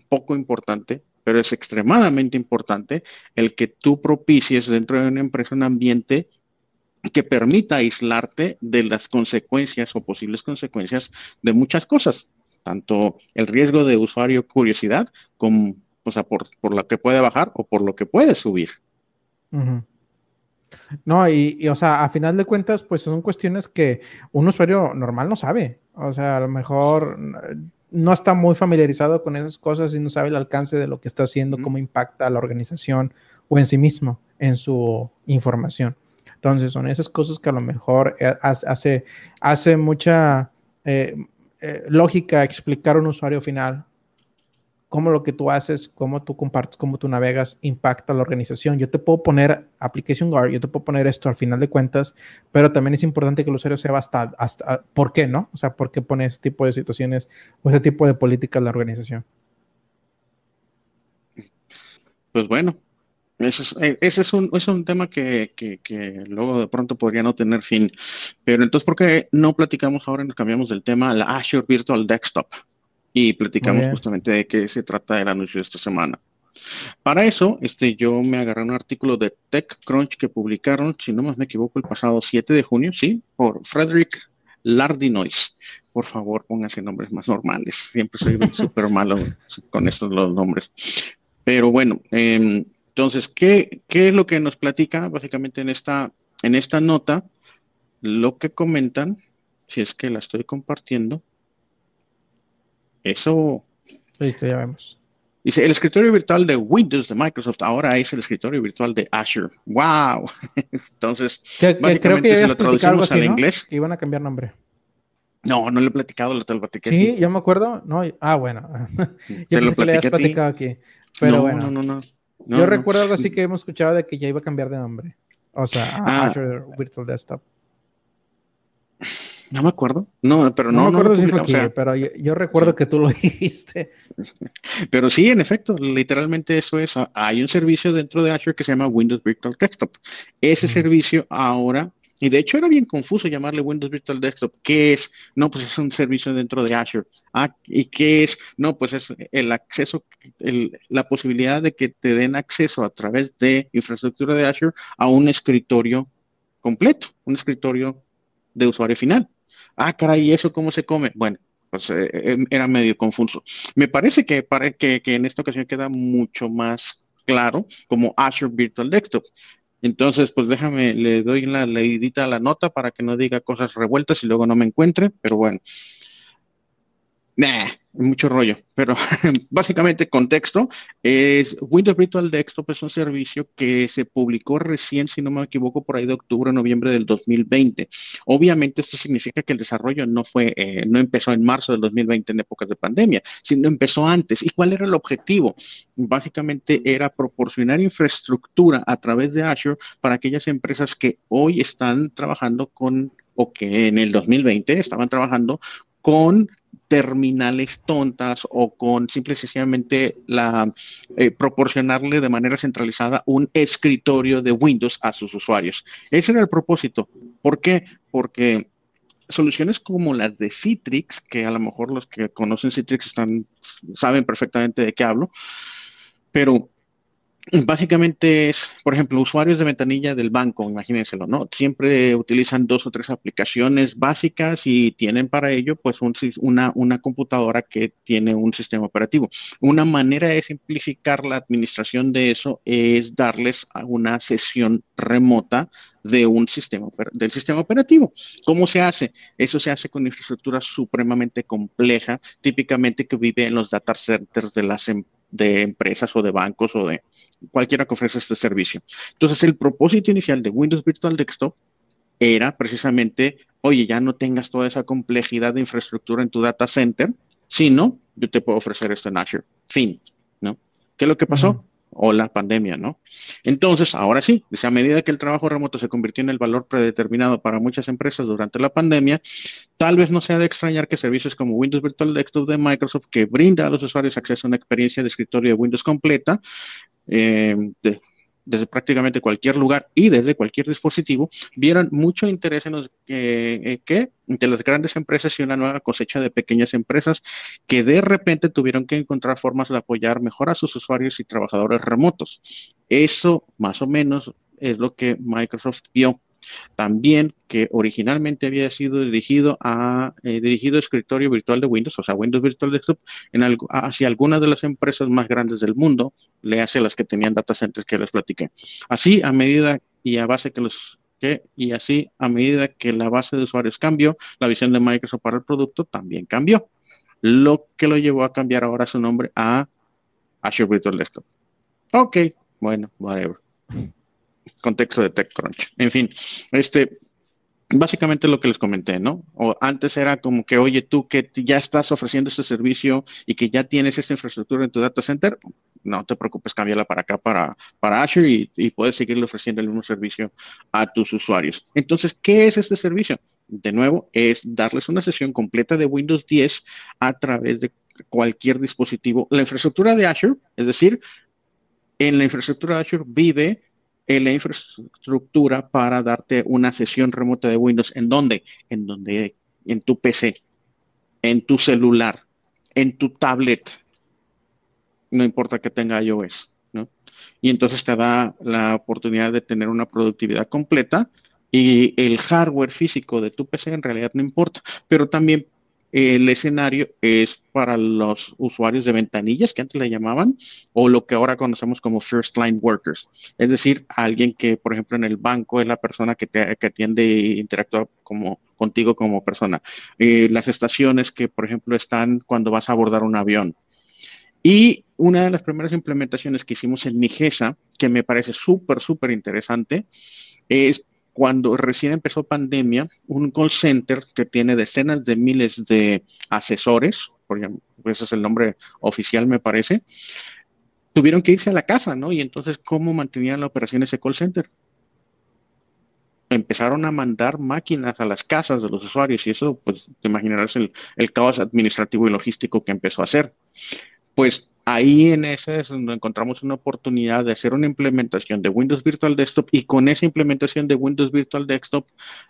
poco importante, pero es extremadamente importante el que tú propicies dentro de una empresa un ambiente que permita aislarte de las consecuencias o posibles consecuencias de muchas cosas, tanto el riesgo de usuario curiosidad como o sea, por, lo que puede bajar o por lo que puede subir. No, y, o sea, a final de cuentas, pues son cuestiones que un usuario normal no sabe. O sea, a lo mejor no está muy familiarizado con esas cosas y no sabe el alcance de lo que está haciendo, cómo impacta a la organización o en sí mismo, en su información. Entonces, son esas cosas que a lo mejor eh, hace, hace mucha eh, eh, lógica explicar a un usuario final cómo lo que tú haces, cómo tú compartes, cómo tú navegas, impacta a la organización. Yo te puedo poner Application Guard, yo te puedo poner esto al final de cuentas, pero también es importante que el usuario sepa hasta, por qué, ¿no? O sea, por qué pone ese tipo de situaciones o ese tipo de políticas la organización. Pues bueno, ese es, eh, ese es, un, es un, tema que, que, que, luego de pronto podría no tener fin. Pero entonces, ¿por qué no platicamos ahora y nos cambiamos del tema a la Azure Virtual Desktop? Y platicamos justamente de qué se trata el anuncio de esta semana. Para eso, este, yo me agarré un artículo de TechCrunch que publicaron, si no me equivoco, el pasado 7 de junio, sí, por Frederick Lardinois. Por favor, pónganse nombres más normales. Siempre soy súper malo con estos los nombres. Pero bueno, em, entonces, ¿qué, ¿qué, es lo que nos platica básicamente en esta, en esta nota? Lo que comentan, si es que la estoy compartiendo, eso. Listo, ya vemos. Dice, el escritorio virtual de Windows de Microsoft ahora es el escritorio virtual de Azure. ¡Wow! Entonces, que, creo que si lo traducimos al inglés. Que iban a cambiar nombre. No, no le he platicado, lo te lo platiqué. Sí, yo me acuerdo. No, ah, bueno. yo pensé que le habías platicado aquí. Pero bueno. No, no, no. yo recuerdo algo así que hemos escuchado de que ya iba a cambiar de nombre. O sea, ah. Azure Virtual Desktop. No me acuerdo. No, pero no. No me acuerdo si fue aquí, pero yo, recuerdo que tú lo dijiste. Pero sí, en efecto, literalmente eso es. Hay un servicio dentro de Azure que se llama Windows Virtual Desktop. Ese servicio ahora, y de hecho era bien confuso llamarle Windows Virtual Desktop. ¿Qué es? No, pues es un servicio dentro de Azure. Ah, ¿y qué es? No, pues es el acceso, la posibilidad de que te den acceso a través de infraestructura de Azure a un escritorio completo, un escritorio de usuario final. Ah, caray, ¿y eso cómo se come? Bueno, pues eh, em, era medio confuso. Me parece que, para, que, que en esta ocasión queda mucho más claro como Azure Virtual Desktop. Entonces, pues déjame, le doy la leidita a la nota para que no diga cosas revueltas y luego no me encuentre, pero bueno. Nah, mucho rollo, pero básicamente contexto es Windows Virtual Desktop es un servicio que se publicó recién, si no me equivoco, por ahí de octubre, noviembre del 2020. Obviamente esto significa que el desarrollo no fue, eh, no empezó en marzo del 2020 en épocas de pandemia, sino empezó antes. ¿Y cuál era el objetivo? Básicamente era proporcionar infraestructura a través de Azure para aquellas empresas que hoy están trabajando con o que en el 2020 estaban trabajando con terminales tontas o con simple y sencillamente la, eh, proporcionarle de manera centralizada un escritorio de Windows a sus usuarios. Ese era el propósito. ¿Por qué? Porque soluciones como las de Citrix, que a lo mejor los que conocen Citrix saben perfectamente de qué hablo, pero Básicamente es, por ejemplo, usuarios de ventanilla del banco, imagínenselo, ¿no? Siempre utilizan dos o tres aplicaciones básicas y tienen para ello, pues, una, una computadora que tiene un sistema operativo. Una manera de simplificar la administración de eso es darles una sesión remota de un sistema, del sistema operativo. ¿Cómo se hace? Eso se hace con infraestructura supremamente compleja, típicamente que vive en los data centers de las empresas de empresas o de bancos o de cualquiera que ofrece este servicio. Entonces, el propósito inicial de Windows Virtual Desktop era precisamente, oye, ya no tengas toda esa complejidad de infraestructura en tu data center, sino yo te puedo ofrecer esto en Azure. Fin, ¿no? ¿Qué es lo que pasó? O la pandemia, ¿no? Entonces, ahora sí, a medida que el trabajo remoto se convirtió en el valor predeterminado para muchas empresas durante la pandemia, tal vez no sea de extrañar que servicios como Windows Virtual Desktop de Microsoft, que brinda a los usuarios acceso a una experiencia de escritorio de Windows completa, eh, de, desde prácticamente cualquier lugar y desde cualquier dispositivo, vieron mucho interés en los eh, que de las grandes empresas y una nueva cosecha de pequeñas empresas que de repente tuvieron que encontrar formas de apoyar mejor a sus usuarios y trabajadores remotos. Eso más o menos es lo que Microsoft vio también que originalmente había sido dirigido a eh, dirigido escritorio virtual de Windows, o sea, Windows Virtual Desktop, hacia algunas de las empresas más grandes del mundo, le hace las que tenían data centers que les platiqué. Así, a medida y a base que los que, y así, a medida que la base de usuarios cambió, la visión de Microsoft para el producto también cambió, lo que lo llevó a cambiar ahora su nombre a Azure Virtual Desktop. Ok, bueno, whatever contexto de TechCrunch. En fin, este, básicamente lo que les comenté, ¿no? O antes era como que, oye, tú que ya estás ofreciendo este servicio y que ya tienes esta infraestructura en tu data center, no te preocupes, cámbiala para acá, para, para Azure y, y puedes seguirle ofreciendo el mismo servicio a tus usuarios. Entonces, ¿qué es este servicio? De nuevo, es darles una sesión completa de Windows 10 a través de cualquier dispositivo. La infraestructura de Azure, es decir, en la infraestructura de Azure vive en la infraestructura para darte una sesión remota de Windows. ¿En dónde? En donde, en tu PC, en tu celular, en tu tablet. No importa que tenga iOS, ¿no? Y entonces te da la oportunidad de tener una productividad completa y el hardware físico de tu PC en realidad no importa, pero también el escenario es para los usuarios de ventanillas que antes le llamaban o lo que ahora conocemos como first line workers, es decir, alguien que, por ejemplo, en el banco es la persona que, te, atiende e interactúa como, contigo como persona. Eh, las estaciones que, por ejemplo, están cuando vas a abordar un avión. Y una de las primeras implementaciones que hicimos en Nigesa, que me parece súper, súper interesante, es cuando recién empezó pandemia, un call center que tiene decenas de miles de asesores, porque ese es el nombre oficial me parece, tuvieron que irse a la casa, ¿no? Y entonces, ¿cómo mantenían la operación ese call center? Empezaron a mandar máquinas a las casas de los usuarios y eso, pues, te imaginarás el caos administrativo y logístico que empezó a hacer. Pues ahí en ese es donde encontramos una oportunidad de hacer una implementación de Windows Virtual Desktop y con esa implementación de Windows Virtual Desktop,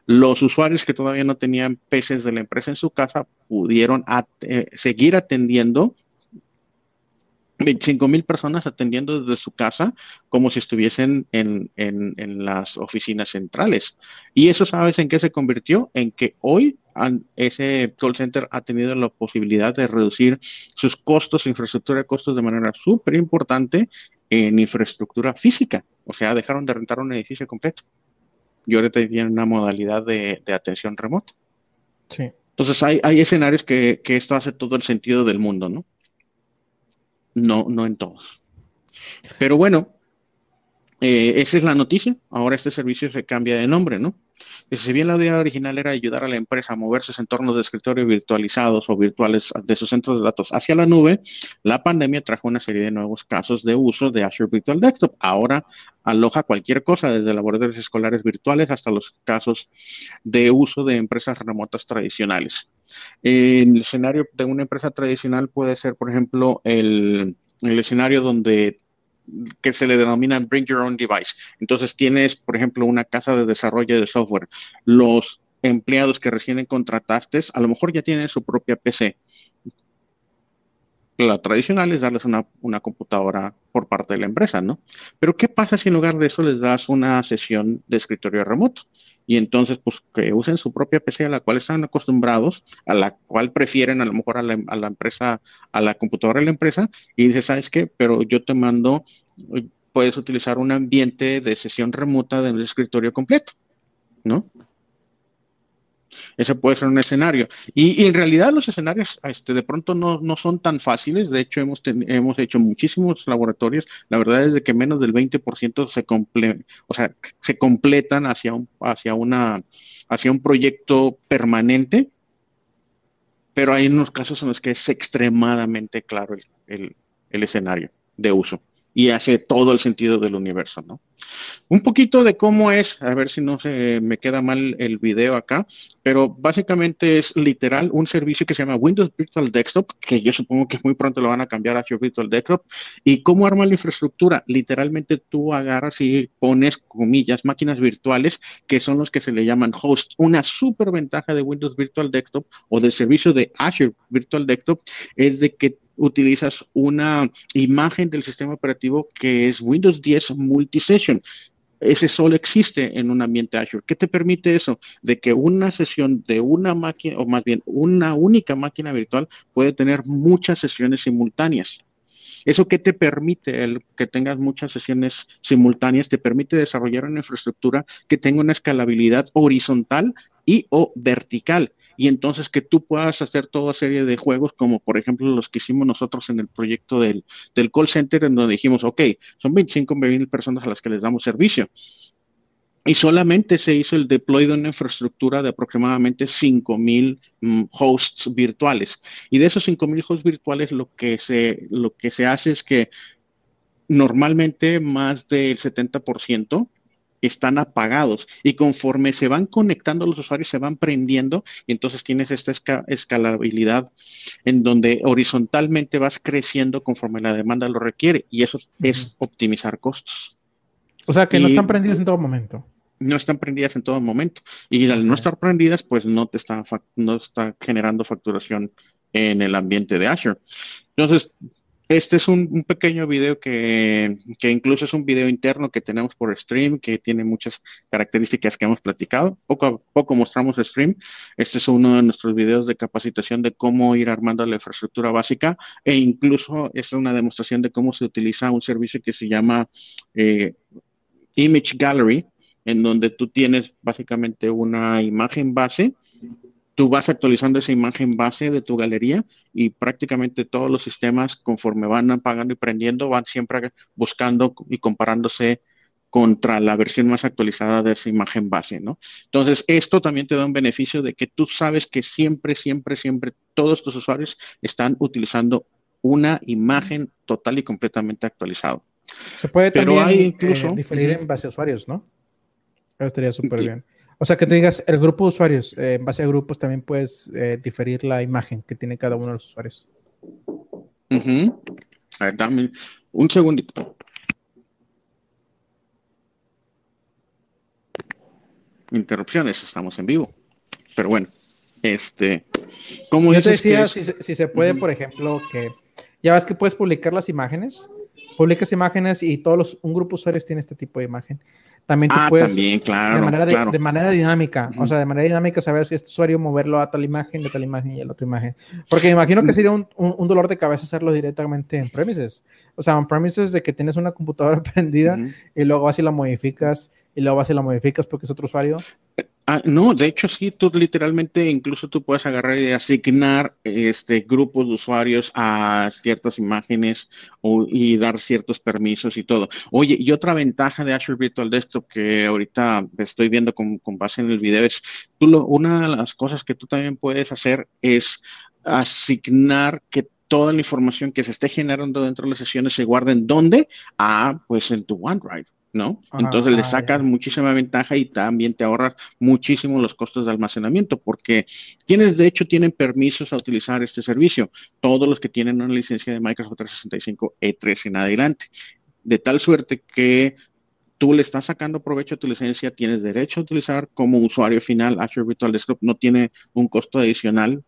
los usuarios que todavía no tenían PCs de la empresa en su casa pudieron eh, seguir atendiendo 25 mil personas atendiendo desde su casa como si estuviesen en, las oficinas centrales. Y eso, ¿sabes en qué se convirtió? En que hoy ese call center ha tenido la posibilidad de reducir sus costos, infraestructura de costos de manera súper importante en infraestructura física. O sea, dejaron de rentar un edificio completo. Y ahora tienen una modalidad de, atención remota. Sí. Entonces hay, escenarios que, que esto hace todo el sentido del mundo, ¿no? No, no en todos. Pero bueno, eh, esa es la noticia. Ahora este servicio se cambia de nombre, ¿no? Si bien la idea original era ayudar a la empresa a mover sus entornos de escritorio virtualizados o virtuales de sus centros de datos hacia la nube, la pandemia trajo una serie de nuevos casos de uso de Azure Virtual Desktop. Ahora aloja cualquier cosa, desde laboratorios escolares virtuales hasta los casos de uso de empresas remotas tradicionales. En el escenario de una empresa tradicional puede ser, por ejemplo, el, el escenario donde que se le denominan Bring Your Own Device. Entonces tienes, por ejemplo, una casa de desarrollo de software. Los empleados que recién contrataste, a lo mejor ya tienen su propia PC. La tradicional es darles una, una, computadora por parte de la empresa, ¿no? Pero ¿qué pasa si en lugar de eso les das una sesión de escritorio remoto? y entonces pues que usen su propia PC a la cual están acostumbrados, a la cual prefieren a lo mejor a la, a la empresa, a la computadora de la empresa y dices, ¿sabes qué? Pero yo te mando, puedes utilizar un ambiente de sesión remota de un escritorio completo, ¿no? Ese puede ser un escenario. Y, en realidad los escenarios este, de pronto no, no, son tan fáciles. De hecho, hemos, hemos hecho muchísimos laboratorios. La verdad es de que menos del 20% se, comple o sea, se completan hacia un, hacia, una, hacia un proyecto permanente. Pero hay unos casos en los que es extremadamente claro el, el, el escenario de uso. y hace todo el sentido del universo, ¿no? Un poquito de cómo es, a ver si no se me queda mal el video acá, pero básicamente es literal un servicio que se llama Windows Virtual Desktop, que yo supongo que muy pronto lo van a cambiar a Azure Virtual Desktop. ¿Y cómo arma la infraestructura? Literalmente tú agarras y pones, comillas, máquinas virtuales, que son los que se le llaman hosts. Una súper ventaja de Windows Virtual Desktop o del servicio de Azure Virtual Desktop es de que utilizas una imagen del sistema operativo que es Windows 10 Multisession. Ese solo existe en un ambiente Azure. ¿Qué te permite eso? De que una sesión de una máquina, o más bien una única máquina virtual, puede tener muchas sesiones simultáneas. ¿Eso qué te permite? El que tengas muchas sesiones simultáneas te permite desarrollar una infraestructura que tenga una escalabilidad horizontal y o vertical y entonces que tú puedas hacer toda serie de juegos como por ejemplo los que hicimos nosotros en el proyecto del, del call center en donde dijimos, ok, son 25 mil personas a las que les damos servicio. Y solamente se hizo el deploy de una infraestructura de aproximadamente 5.000 mm, hosts virtuales. Y de esos 5.000 hosts virtuales lo que, se, lo que se hace es que normalmente más del 70% están apagados y conforme se van conectando los usuarios se van prendiendo y entonces tienes esta escalabilidad en donde horizontalmente vas creciendo conforme la demanda lo requiere y eso es optimizar costos. O sea que no están prendidos en todo momento. No están prendidas en todo momento y al no estar prendidas pues no te está, no está generando facturación en el ambiente de Azure. Entonces, este es un, pequeño video que, incluso es un video interno que tenemos por stream, que tiene muchas características que hemos platicado. Poco a poco mostramos stream. Este es uno de nuestros videos de capacitación de cómo ir armando la infraestructura básica e incluso es una demostración de cómo se utiliza un servicio que se llama eh, Image Gallery, en donde tú tienes básicamente una imagen base tú vas actualizando esa imagen base de tu galería y prácticamente todos los sistemas conforme van apagando y prendiendo van siempre buscando y comparándose contra la versión más actualizada de esa imagen base, ¿no? Entonces, esto también te da un beneficio de que tú sabes que siempre, siempre, siempre todos tus usuarios están utilizando una imagen total y completamente actualizada. Se puede Pero también hay incluso, eh, diferir en base a usuarios, ¿no? Eso estaría súper bien. O sea, que tú digas, el grupo de usuarios, eh, en base a grupos también puedes eh, diferir la imagen que tiene cada uno de los usuarios. A ver, dame un segundito. Interrupciones, estamos en vivo. Pero bueno, este, ¿cómo Yo te decía si, se puede, por ejemplo, que ya ves que puedes publicar las imágenes, publicas imágenes y todos los, un grupo de usuarios tiene este tipo de imagen. También tú ah, puedes, claro, de, manera de, manera dinámica, o sea, de manera dinámica saber si este usuario moverlo a tal imagen, de tal imagen y a la otra imagen. Porque me imagino que sería un, un, dolor de cabeza hacerlo directamente en premises. O sea, en premises de que tienes una computadora prendida y luego vas y la modificas y luego vas y la modificas porque es otro usuario. Ah, no, de hecho sí, tú literalmente incluso tú puedes agarrar y asignar este grupos de usuarios a ciertas imágenes y dar ciertos permisos y todo. Oye, y otra ventaja de Azure Virtual Que ahorita estoy viendo con, base en el video es, tú lo, una de las cosas que tú también puedes hacer es asignar que toda la información que se esté generando dentro de las sesiones se guarde en dónde? Ah, pues en tu OneDrive. ¿no? Entonces le ah, sacas muchísima ventaja y también te ahorras muchísimo los costos de almacenamiento, porque quienes de hecho tienen permisos a utilizar este servicio, todos los que tienen una licencia de Microsoft 365 E3 en adelante, de tal suerte que tú le estás sacando provecho a tu licencia, tienes derecho a utilizar como usuario final Azure Virtual Desktop, no tiene un costo adicional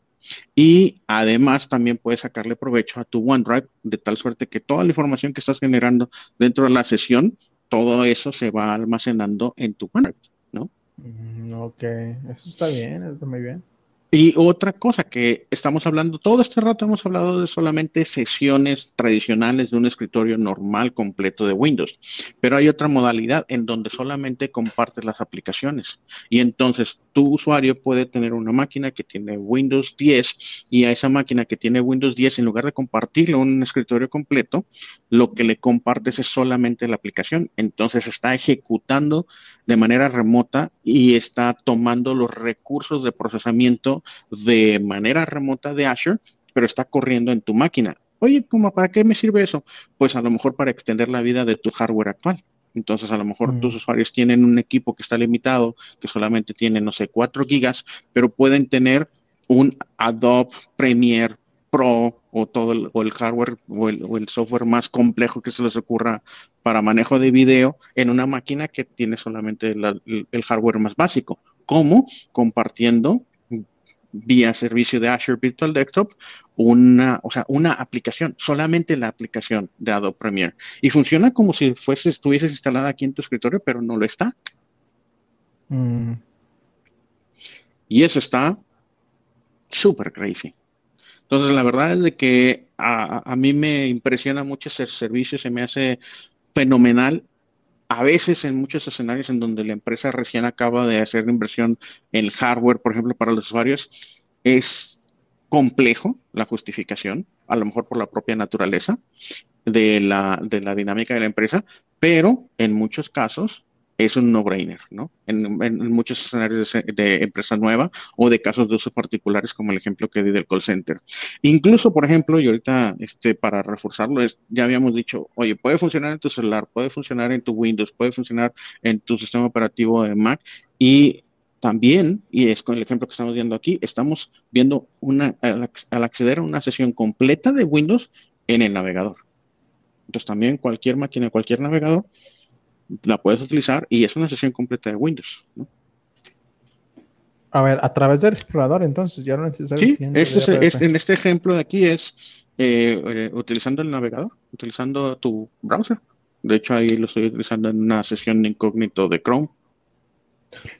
y además también puedes sacarle provecho a tu OneDrive de tal suerte que toda la información que estás generando dentro de la sesión todo eso se va almacenando en tu OneDrive, ¿no? Mm, ok, eso está bien, está muy bien. Y otra cosa que estamos hablando, todo este rato hemos hablado de solamente sesiones tradicionales de un escritorio normal completo de Windows, pero hay otra modalidad en donde solamente compartes las aplicaciones. Y entonces tu usuario puede tener una máquina que tiene Windows 10 y a esa máquina que tiene Windows 10, en lugar de compartirlo en un escritorio completo, lo que le compartes es solamente la aplicación. Entonces está ejecutando de manera remota y está tomando los recursos de procesamiento de manera remota de Azure, pero está corriendo en tu máquina. Oye, ¿cómo, ¿para qué me sirve eso? Pues a lo mejor para extender la vida de tu hardware actual. Entonces, a lo mejor tus mm. usuarios tienen un equipo que está limitado, que solamente tiene, no sé, 4 gigas, pero pueden tener un Adobe Premiere Pro o todo el, o el hardware o el, software más complejo que se les ocurra para manejo de video en una máquina que tiene solamente el hardware más básico. ¿Cómo? Compartiendo vía servicio de Azure Virtual Desktop una, o sea, una aplicación, solamente la aplicación de Adobe Premiere. Y funciona como si fuese, estuvieses instalada aquí en tu escritorio, pero no lo está. Mm. Y eso está súper crazy. Entonces, la verdad es de que a, a, mí me impresiona mucho ese servicio, se me hace fenomenal. A veces en muchos escenarios en donde la empresa recién acaba de hacer inversión en hardware, por ejemplo, para los usuarios, es complejo la justificación, a lo mejor por la propia naturaleza de la, de la dinámica de la empresa, pero en muchos casos es un no-brainer, ¿no? En, muchos escenarios de, empresa nueva o de casos de uso particulares, como el ejemplo que di del call center. Incluso, por ejemplo, y ahorita este, para reforzarlo, es, ya habíamos dicho, oye, puede funcionar en tu celular, puede funcionar en tu Windows, puede funcionar en tu sistema operativo de Mac y también, y es con el ejemplo que estamos viendo aquí, estamos viendo una, al, acceder a una sesión completa de Windows en el navegador. Entonces también cualquier máquina, cualquier navegador, la puedes utilizar y es una sesión completa de Windows. A ver, a través del explorador, entonces ya no necesitas. Sí, este es, en este ejemplo de aquí es eh, eh, utilizando el navegador, utilizando tu browser. De hecho, ahí lo estoy utilizando en una sesión de incógnito de Chrome.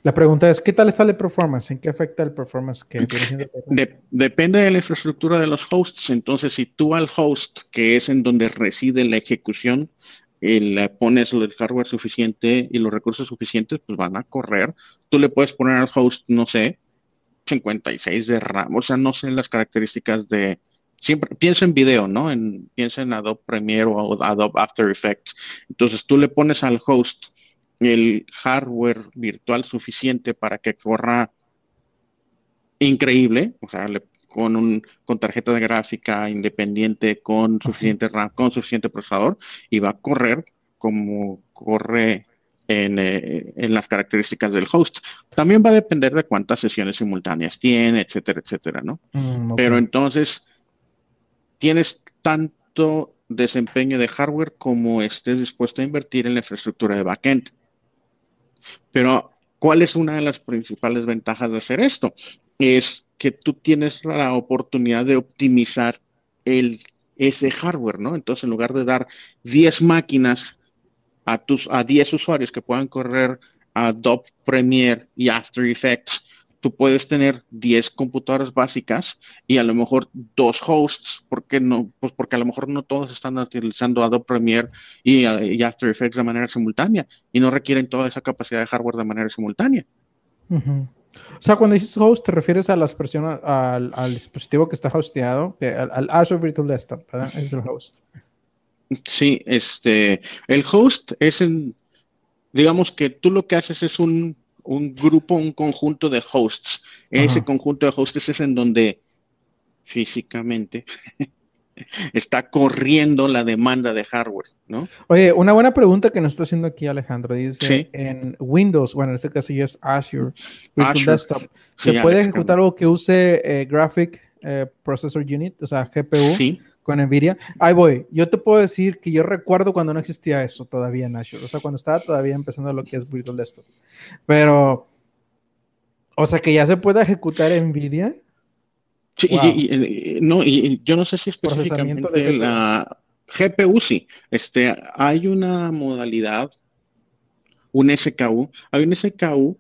La pregunta es, ¿qué tal está el performance? ¿En qué afecta el performance? Que depende de la infraestructura de los hosts. Entonces, si tú al host, que es en donde reside la ejecución, eh, le pones el hardware suficiente y los recursos suficientes, pues van a correr. Tú le puedes poner al host, no sé, 56 de RAM, o sea, no sé las características de... Siempre piensa en video, ¿no? En, piensa en Adobe Premiere o Adobe After Effects. Entonces tú le pones al host el hardware virtual suficiente para que corra increíble, o sea, con, un, con tarjeta de gráfica independiente, con suficiente RAM, con suficiente procesador, y va a correr como corre en, eh, en, las características del host. También va a depender de cuántas sesiones simultáneas tiene, etcétera, etcétera, ¿no? Mm, Pero entonces, tienes tanto desempeño de hardware como estés dispuesto a invertir en la infraestructura de backend. Pero, ¿cuál es una de las principales ventajas de hacer esto? Es que tú tienes la oportunidad de optimizar ese hardware, ¿no? Entonces, en lugar de dar 10 máquinas a, tus, a 10 usuarios que puedan correr Adobe Premiere y After Effects, tú puedes tener 10 computadoras básicas y a lo mejor dos hosts, porque no? Pues porque a lo mejor no todos están utilizando Adobe Premiere y, After Effects de manera simultánea y no requieren toda esa capacidad de hardware de manera simultánea. O sea, cuando dices host, te refieres a las personas, al, dispositivo que está hosteado, al, Azure Virtual Desktop, ¿verdad? Es el host. Sí, este, el host es en, digamos que tú lo que haces es un un grupo, un conjunto de hosts. Ese conjunto de hosts es en donde físicamente está corriendo la demanda de hardware, ¿no? Oye, una buena pregunta que nos está haciendo aquí Alejandro. Dice, en Windows, bueno, en este caso ya es Azure, Virtual Desktop, ¿se puede ejecutar algo que use eh, Graphic eh, Processor Unit, o sea, GPU? Sí con Nvidia. Ahí voy. Yo te puedo decir que yo recuerdo cuando no existía eso todavía en Azure. O sea, cuando estaba todavía empezando lo que es Virtual Desktop. Pero, o sea, que ya se puede ejecutar Nvidia. Sí, y, no, y yo no sé si específicamente la GPU sí. Este, hay una modalidad, un SKU, hay un SKU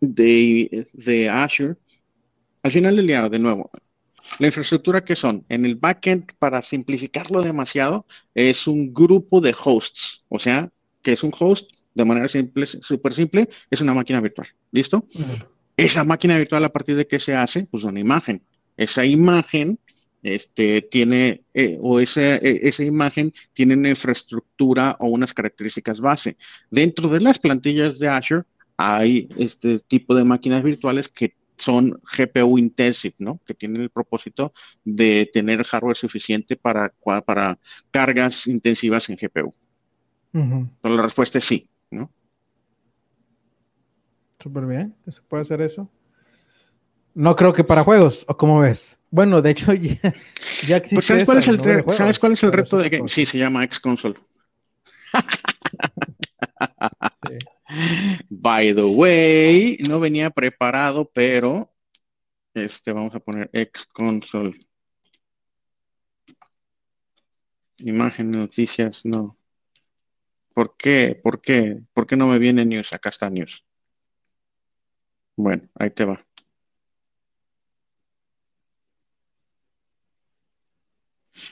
de, de Azure. Al final del día, de nuevo, la infraestructura que son, en el backend, para simplificarlo demasiado, es un grupo de hosts, o sea, que es un host de manera simple, súper simple, es una máquina virtual. ¿Listo? Esa máquina virtual, a partir de qué se hace, pues una imagen. Esa imagen este, tiene, eh, o esa, e, esa imagen tiene una infraestructura o unas características base. Dentro de las plantillas de Azure hay este tipo de máquinas virtuales que son GPU intensive, ¿no? Que tienen el propósito de tener hardware suficiente para, para cargas intensivas en GPU. Pero la respuesta es sí, ¿no? Súper bien, se puede hacer eso. No creo que para juegos, ¿o cómo ves? Bueno, de hecho ya, existe. Pues, ¿sabes, cuál es el ¿Sabes cuál es el reto de game? Sí, se llama X Console. By the way, no venía preparado, pero este vamos a poner X console. Imagen, noticias, no. ¿Por qué? ¿Por qué? ¿Por qué no me viene news? Acá está news. Bueno, ahí te va.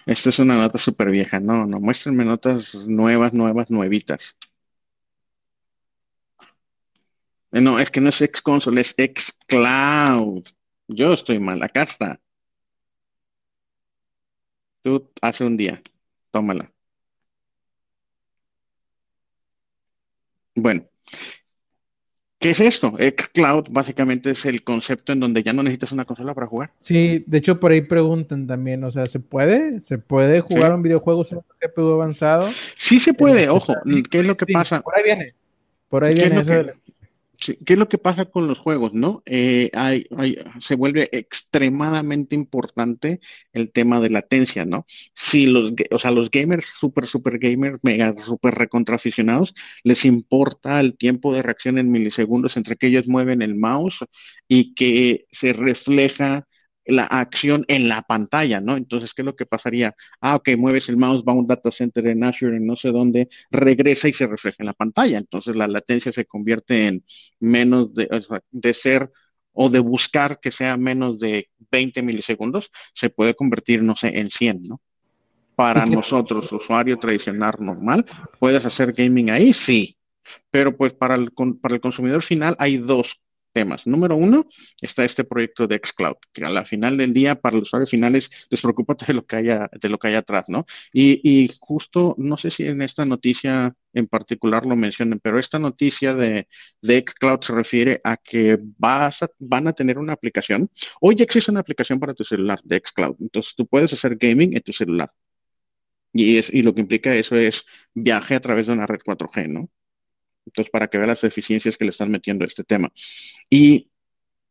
Esta es una nota súper vieja. No, no, muéstrenme notas nuevas, nuevas, nuevitas. Eh, no, es que no es X-Console, es X-Cloud. Yo estoy mal, acá está. Tú hace un día, tómala. Bueno, ¿Qué es esto? Xcloud básicamente es el concepto en donde ya no necesitas una consola para jugar. Sí, de hecho por ahí preguntan también, o sea, ¿se puede? ¿Se puede jugar un videojuego sin un GPU avanzado? Sí se puede, ojo, ¿qué es lo que pasa? Por ahí viene, por ahí viene eso ¿Qué es lo que pasa con los juegos, no? Eh, se vuelve extremadamente importante el tema de latencia, ¿no? Si los, o sea, los gamers, super, super gamers, mega, super recontraficionados, les importa el tiempo de reacción en milisegundos entre que ellos mueven el mouse y que se refleja la acción en la pantalla, ¿no? Entonces, ¿qué es lo que pasaría? Ah, ok, mueves el mouse, va a un data center en Azure, en no sé dónde, regresa y se refleja en la pantalla. Entonces, la latencia se convierte en menos de, de ser o de buscar que sea menos de 20 milisegundos, se puede convertir, no sé, en 100, ¿no? Para nosotros, usuario tradicional normal, ¿puedes hacer gaming ahí? Sí. Pero pues para el, para el consumidor final hay dos temas. Número uno, está este proyecto de xCloud, que a la final del día, para los usuarios finales, despreocúpate de lo que haya, de lo que hay atrás, ¿no? Y, justo, no sé si en esta noticia en particular lo mencionen, pero esta noticia de, de xCloud se refiere a que vas van a tener una aplicación. Hoy ya existe una aplicación para tu celular de xCloud. Entonces tú puedes hacer gaming en tu celular. Y, es, y lo que implica eso es viaje a través de una red 4G, ¿no? Entonces, para que vea las deficiencias que le están metiendo a este tema. Y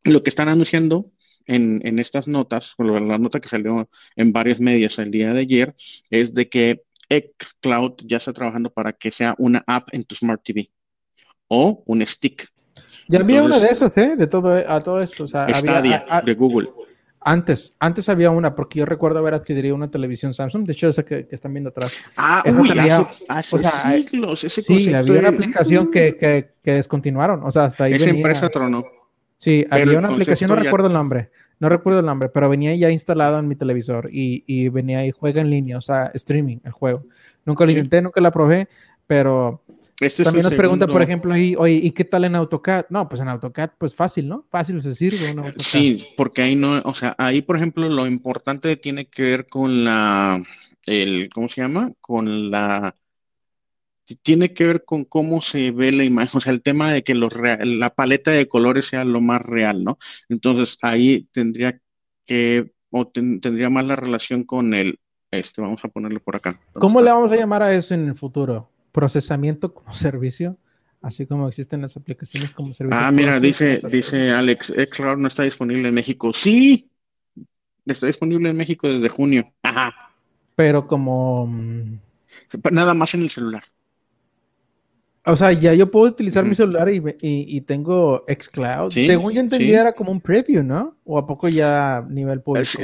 lo que están anunciando en, estas notas, la nota que salió en varios medios el día de ayer, es de que xCloud ya está trabajando para que sea una app en tu Smart TV o un stick. Ya había una de esas, ¿eh? De todo, a todo esto. O sea, de Google. Antes, antes había una, porque yo recuerdo haber adquirido una televisión Samsung, de hecho esa que, están viendo atrás. Ah, uy, hace, siglos, ese Sí, había una aplicación que, que, descontinuaron, o sea, hasta ahí Esa empresa tronó. Sí, había una aplicación, no recuerdo el nombre, no recuerdo el nombre, pero venía ya instalado en mi televisor y, y venía ahí, juega en línea, o sea, streaming, el juego. Nunca lo intenté, nunca la probé, pero También nos pregunta, por ejemplo, ahí, oye, ¿y qué tal en AutoCAD? No, pues en AutoCAD, pues fácil, ¿no? Fácil se sirve. Sí, porque ahí no, o sea, ahí, por ejemplo, lo importante tiene que ver con la, el, ¿cómo se llama? Con la, tiene que ver con cómo se ve la imagen, o sea, el tema de que los la paleta de colores sea lo más real, ¿no? Entonces, ahí tendría que, o tendría más la relación con el, este, vamos a ponerlo por acá. ¿Cómo le vamos a llamar a eso en el futuro? Procesamiento como servicio, así como existen las aplicaciones como servicio. Ah, mira, dice, dice Alex, Xcloud no está disponible en México. Sí, está disponible en México desde junio. Ajá. Pero como... Mm, nada más en el celular. O sea, ya yo puedo utilizar mi celular y, y, tengo Xcloud. Según yo entendía, era como un preview, ¿no? ¿O a poco ya nivel público?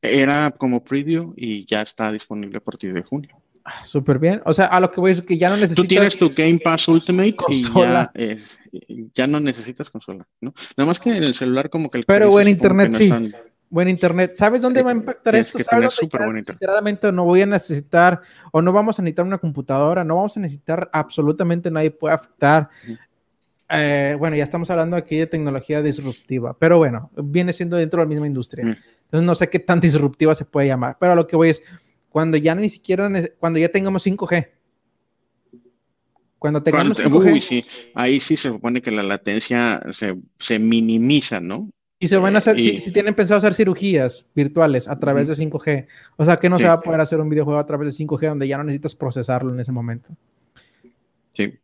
Era como preview y ya está disponible a partir de junio. Súper bien. O sea, a lo que voy es que ya no necesitas. Tú tienes tu Game Pass Ultimate y ya, eh, ya, no necesitas consola, ¿no? Nada más que en el celular, como que el. Pero buen internet, sí. Buen internet. ¿Sabes dónde va a impactar esto? Que ¿Sabes. Literalmente no voy a necesitar, o no vamos a necesitar una computadora, no vamos a necesitar absolutamente nadie puede afectar. Eh, bueno, ya estamos hablando aquí de tecnología disruptiva, pero bueno, viene siendo dentro de la misma industria. Entonces no sé qué tan disruptiva se puede llamar, pero a lo que voy es cuando ya ni siquiera, cuando ya tengamos 5G. Cuando tengamos 5G. Uy, sí, ahí sí se supone que la latencia se, minimiza, ¿no? Y se van a hacer, si, tienen pensado hacer cirugías virtuales a través de 5G, o sea que no se va a poder hacer un videojuego a través de 5G donde ya no necesitas procesarlo en ese momento. Sí.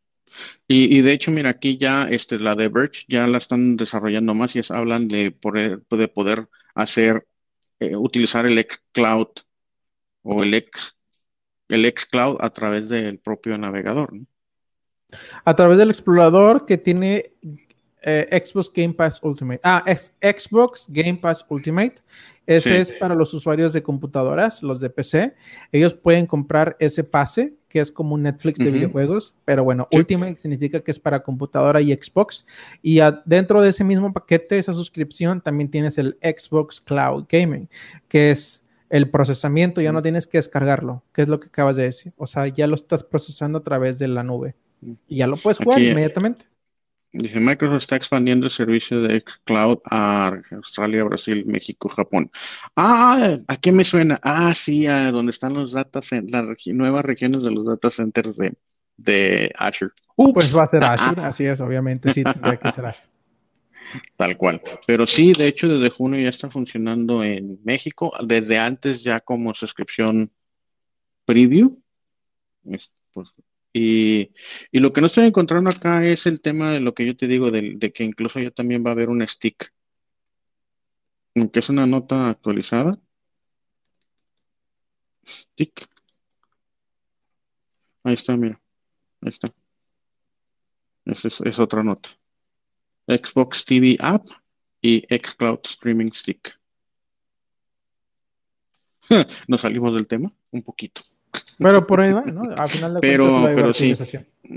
Y, de hecho, mira, aquí ya este, la de Verge ya la están desarrollando más y hablan de poder, de poder hacer, eh, utilizar el xCloud o el X, el xCloud a través del propio navegador. A través del explorador que tiene eh, Xbox Game Pass Ultimate. Ah, es Xbox Game Pass Ultimate. Ese es para los usuarios de computadoras, los de PC. Ellos pueden comprar ese pase, que es como un Netflix de videojuegos, pero bueno, Ultimate significa que es para computadora y Xbox. Y dentro de ese mismo paquete, esa suscripción, también tienes el Xbox Cloud Gaming, que es el procesamiento, ya no tienes que descargarlo, que es lo que acabas de decir. O sea, ya lo estás procesando a través de la nube y ya lo puedes jugar inmediatamente. Dice, Microsoft está expandiendo el servicio de xCloud a Australia, Brasil, México, Japón. Ah, ¿a qué me suena? Ah, sí, a donde están los data las nuevas regiones de los data centers de, de Azure. Pues va a ser Azure, así es, obviamente, sí, tendría que ser Azure. Tal cual. Pero sí, de hecho, desde junio ya está funcionando en México, desde antes ya como suscripción preview. Pues, y, lo que no estoy encontrando acá es el tema de lo que yo te digo, de, que incluso ya también va a haber un stick. Aunque es una nota actualizada. Stick. Ahí está, mira. Ahí está. Esa es, otra nota. Xbox TV App y Xcloud Streaming Stick. Nos salimos del tema un poquito. Pero por ahí va, ¿no? Al final de pero, pero sí,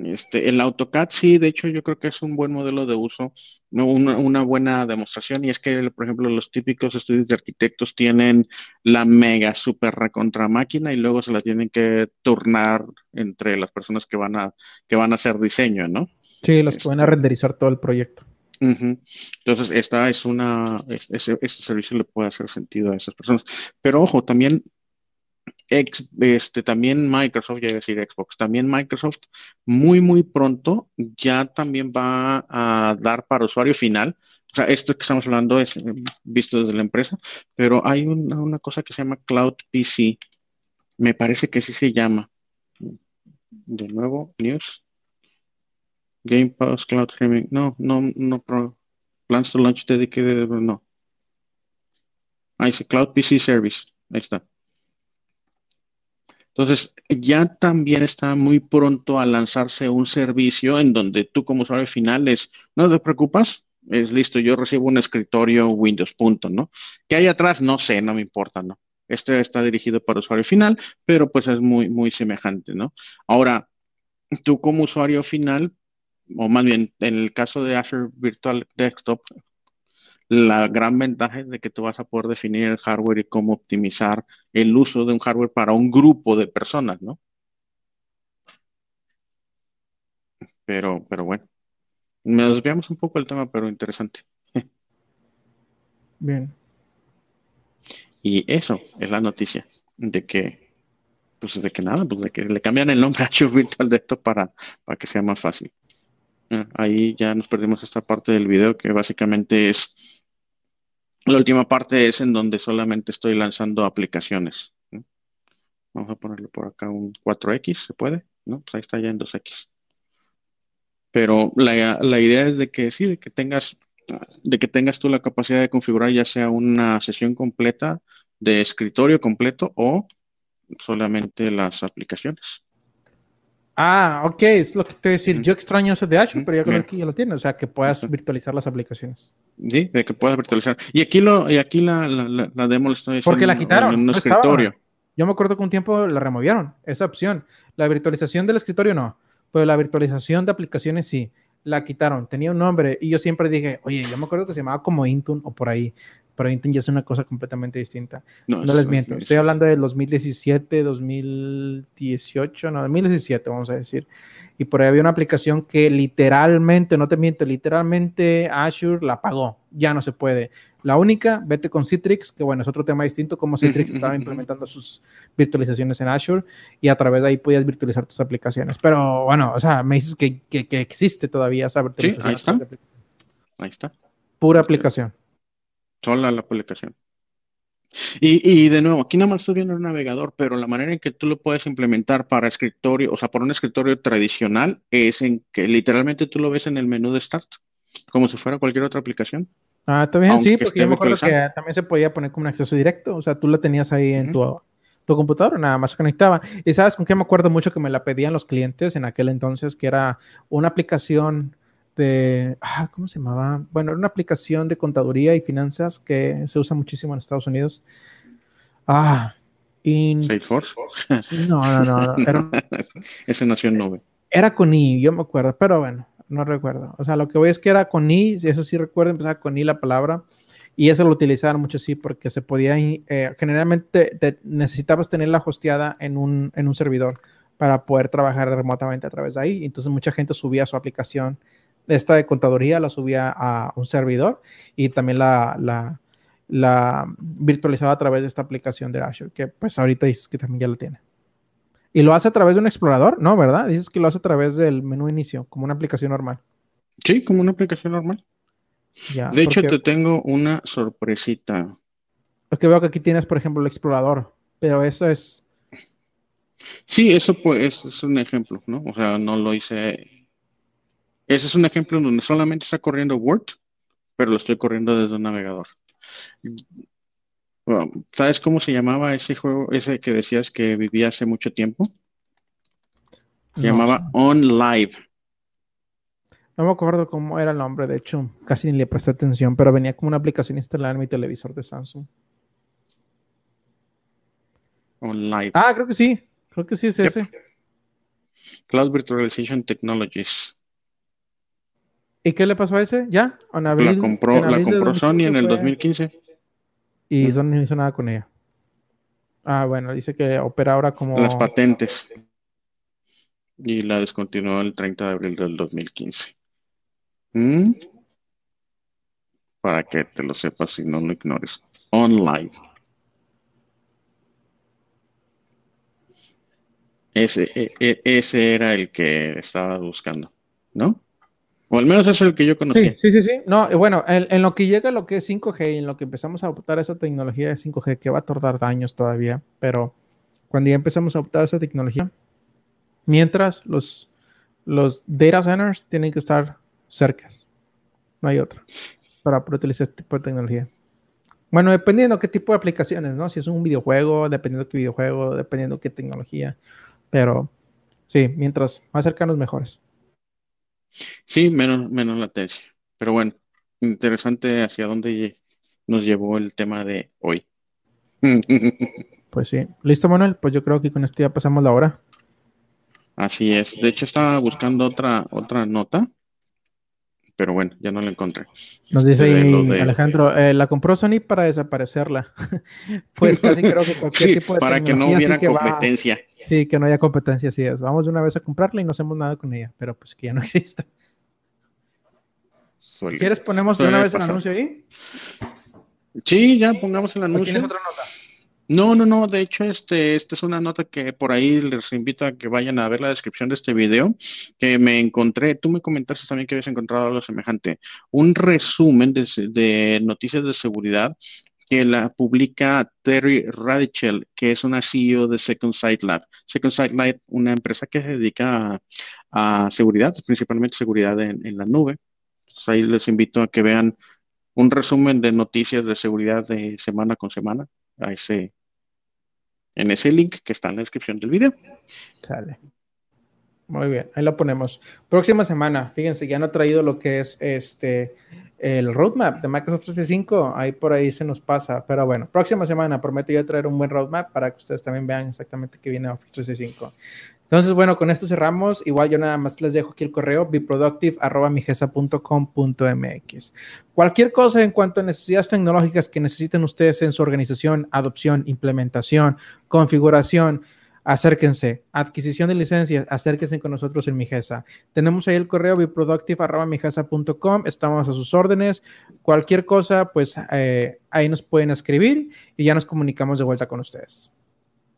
este, el AutoCAD sí, de hecho yo creo que es un buen modelo de uso, una, una, buena demostración y es que, por ejemplo, los típicos estudios de arquitectos tienen la mega super recontra máquina y luego se la tienen que turnar entre las personas que van a, que van a hacer diseño, ¿no? Sí, los que van a este renderizar todo el proyecto. Entonces, esta es una, ese, este servicio le puede hacer sentido a esas personas. Pero ojo, también este, también Microsoft, ya decir Xbox, también Microsoft muy, muy pronto ya también va a dar para usuario final. O sea, esto que estamos hablando es eh, visto desde la empresa, pero hay una, cosa que se llama Cloud PC. Me parece que sí se llama. De nuevo, News. Game Pass, Cloud Streaming. No, no, no. Plans to launch dedicated. No. Ahí dice Cloud PC Service. Ahí está. Entonces, ya también está muy pronto a lanzarse un servicio en donde tú como usuario final es, no te preocupas, es listo, yo recibo un escritorio Windows, punto, ¿no? ¿Qué hay atrás? No sé, no me importa, ¿no? Este está dirigido para usuario final, pero pues es muy, muy semejante, ¿no? Ahora, tú como usuario final, o más bien en el caso de Azure Virtual Desktop, la gran ventaja es de que tú vas a poder definir el hardware y cómo optimizar el uso de un hardware para un grupo de personas, ¿no? Pero, pero bueno, me desviamos un poco el tema, pero interesante. Bien. Y eso es la noticia de que, pues de que nada, pues de que le cambian el nombre a Azure Virtual Desktop para, para que sea más fácil. Ah, ahí ya nos perdimos esta parte del video que básicamente es la última parte es en donde solamente estoy lanzando aplicaciones. Vamos a ponerle por acá un 4X, ¿se puede? ¿No? Pues ahí está ya en 2X. Pero la, la, idea es de que sí, de que tengas, de que tengas tú la capacidad de configurar ya sea una sesión completa de escritorio completo o solamente las aplicaciones. Ah, ok, es lo que te voy a decir. Yo extraño eso de Azure, pero ya creo que ya lo tiene, o sea, que puedas virtualizar las aplicaciones. Sí, de que puedas virtualizar. Y aquí lo, y aquí la, la, la, demo la estoy. Porque la quitaron. En un escritorio. Yo me acuerdo que un tiempo la removieron, esa opción. La virtualización del escritorio no, pero la virtualización de aplicaciones sí. La quitaron, tenía un nombre y yo siempre dije, oye, yo me acuerdo que se llamaba como Intune o por ahí pero Intel ya es una cosa completamente distinta. No, les miento, estoy hablando de 2017, 2018, no, 2017 vamos a decir. Y por ahí había una aplicación que literalmente, no te miento, literalmente Azure la pagó, ya no se puede. La única, vete con Citrix, que bueno, es otro tema distinto, como Citrix estaba implementando sus virtualizaciones en Azure y a través de ahí podías virtualizar tus aplicaciones. Pero bueno, o sea, me dices que, que, existe todavía esa virtualización. Sí, ahí está. Ahí está. Pura aplicación. Sola la aplicación. Y, de nuevo, aquí nada más estoy viendo el navegador, pero la manera en que tú lo puedes implementar para escritorio, o sea, para un escritorio tradicional, es en que literalmente tú lo ves en el menú de Start, como si fuera cualquier otra aplicación. Ah, también sí, porque yo me acuerdo que también se podía poner como un acceso directo, o sea, tú la tenías ahí en tu, tu computadora, nada más conectaba. Y sabes con qué me acuerdo mucho que me la pedían los clientes en aquel entonces, que era una aplicación de, ah, ¿cómo se llamaba? Bueno, era una aplicación de contaduría y finanzas que se usa muchísimo en Estados Unidos. Ah, Salesforce. No, no, no. Era, Ese nació en Nube. Era con I, yo me acuerdo, pero bueno, no recuerdo. O sea, lo que voy es que era con I, eso sí recuerdo, empezaba con I la palabra. Y eso lo utilizaron mucho, sí, porque se podía, eh, generalmente necesitabas tenerla hosteada en un, en un servidor para poder trabajar remotamente a través de ahí. Entonces mucha gente subía su aplicación esta de contaduría la subía a un servidor y también la, la, la virtualizaba a través de esta aplicación de Azure, que pues ahorita dices que también ya la tiene. Y lo hace a través de un explorador, ¿no? ¿Verdad? Dices que lo hace a través del menú inicio, como una aplicación normal. Sí, como una aplicación normal. de hecho, te tengo una sorpresita. Es que veo que aquí tienes, por ejemplo, el explorador, pero eso es... Sí, eso pues es un ejemplo, ¿no? O sea, no lo hice ese es un ejemplo donde solamente está corriendo Word, pero lo estoy corriendo desde un navegador. ¿Sabes cómo se llamaba ese juego, ese que decías que vivía hace mucho tiempo? Se llamaba On Live. No me acuerdo cómo era el nombre, de hecho, casi ni le presté atención, pero venía como una aplicación instalada en mi televisor de Samsung. On Live. Ah, creo que sí, creo que sí es ese. Cloud Virtualization Technologies. ¿Y qué le pasó a ese? ¿Ya? la compró, la compró Sony en el 2015. Y Sony no hizo nada con ella. Ah, bueno, dice que opera ahora como... Las patentes. Y la descontinuó el 30 de abril del 2015. ¿Mm? Para que te lo sepas y no lo ignores. Online. Ese, e, e, ese era el que estaba buscando, ¿no? O al menos es el que yo conocí. Sí, sí, sí. No, bueno, en, lo que llega lo que es 5G y en lo que empezamos a adoptar esa tecnología de 5G, que va a tardar años todavía, pero cuando ya empezamos a adoptar esa tecnología, mientras los, los data centers tienen que estar cerca. No hay otra para poder utilizar este tipo de tecnología. Bueno, dependiendo qué tipo de aplicaciones, ¿no? Si es un videojuego, dependiendo qué videojuego, dependiendo qué tecnología. Pero sí, mientras más cercanos, mejores. Sí, menos, menos latencia. Pero bueno, interesante hacia dónde nos llevó el tema de hoy. Pues sí. ¿Listo, Manuel? Pues yo creo que con esto ya pasamos la hora. Así es. De hecho, estaba buscando otra, otra nota, pero bueno, ya no la encontré. Nos dice ahí, Alejandro, eh, la compró Sony para desaparecerla. pues casi creo que cualquier tipo de Para que no hubiera competencia. sí, que no haya competencia, así es. Vamos de una vez a comprarla y no hacemos nada con ella, pero pues que ya no exista. ¿Quieres ponemos de una vez el anuncio ahí? Sí, ya pongamos el anuncio. ¿Tienes otra nota? No, no, no. De hecho, este, esta es una nota que por ahí les invito a que vayan a ver la descripción de este video, que me encontré. Tú me comentaste también que habías encontrado algo semejante. Un resumen de, noticias de seguridad que la publica Terry Radichel, que es una CEO de Second Sight Lab. Second Sight Lab, una empresa que se dedica a, seguridad, principalmente seguridad en, la nube. ahí les invito a que vean un resumen de noticias de seguridad de semana con semana a ese, en ese link que está en la descripción del video. Muy bien, ahí lo ponemos. Próxima semana, fíjense, ya no ha traído lo que es este el roadmap de Microsoft 365, ahí por ahí se nos pasa, pero bueno, próxima semana prometo ya traer un buen roadmap para que ustedes también vean exactamente qué viene Office 365. Entonces, bueno, con esto cerramos. Igual yo nada más les dejo aquí el correo beproductive.migesa.com.mx. Cualquier cosa en cuanto a necesidades tecnológicas que necesiten ustedes en su organización, adopción, implementación, configuración, acérquense. Adquisición de licencias, acérquense con nosotros en Migesa. Tenemos ahí el correo beproductive.migesa.com. Estamos a sus órdenes. Cualquier cosa, pues eh, ahí nos pueden escribir y ya nos comunicamos de vuelta con ustedes.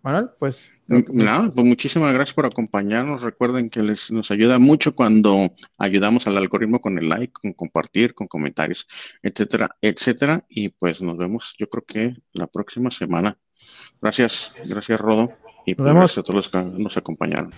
Manuel, pues. Nada, pues muchísimas gracias por acompañarnos. Recuerden que les, nos ayuda mucho cuando ayudamos al algoritmo con el like, con compartir, con comentarios, etcétera, etcétera. Y pues nos vemos, yo creo que la próxima semana. Gracias, gracias Rodo. Y pues, gracias a todos los que nos acompañaron.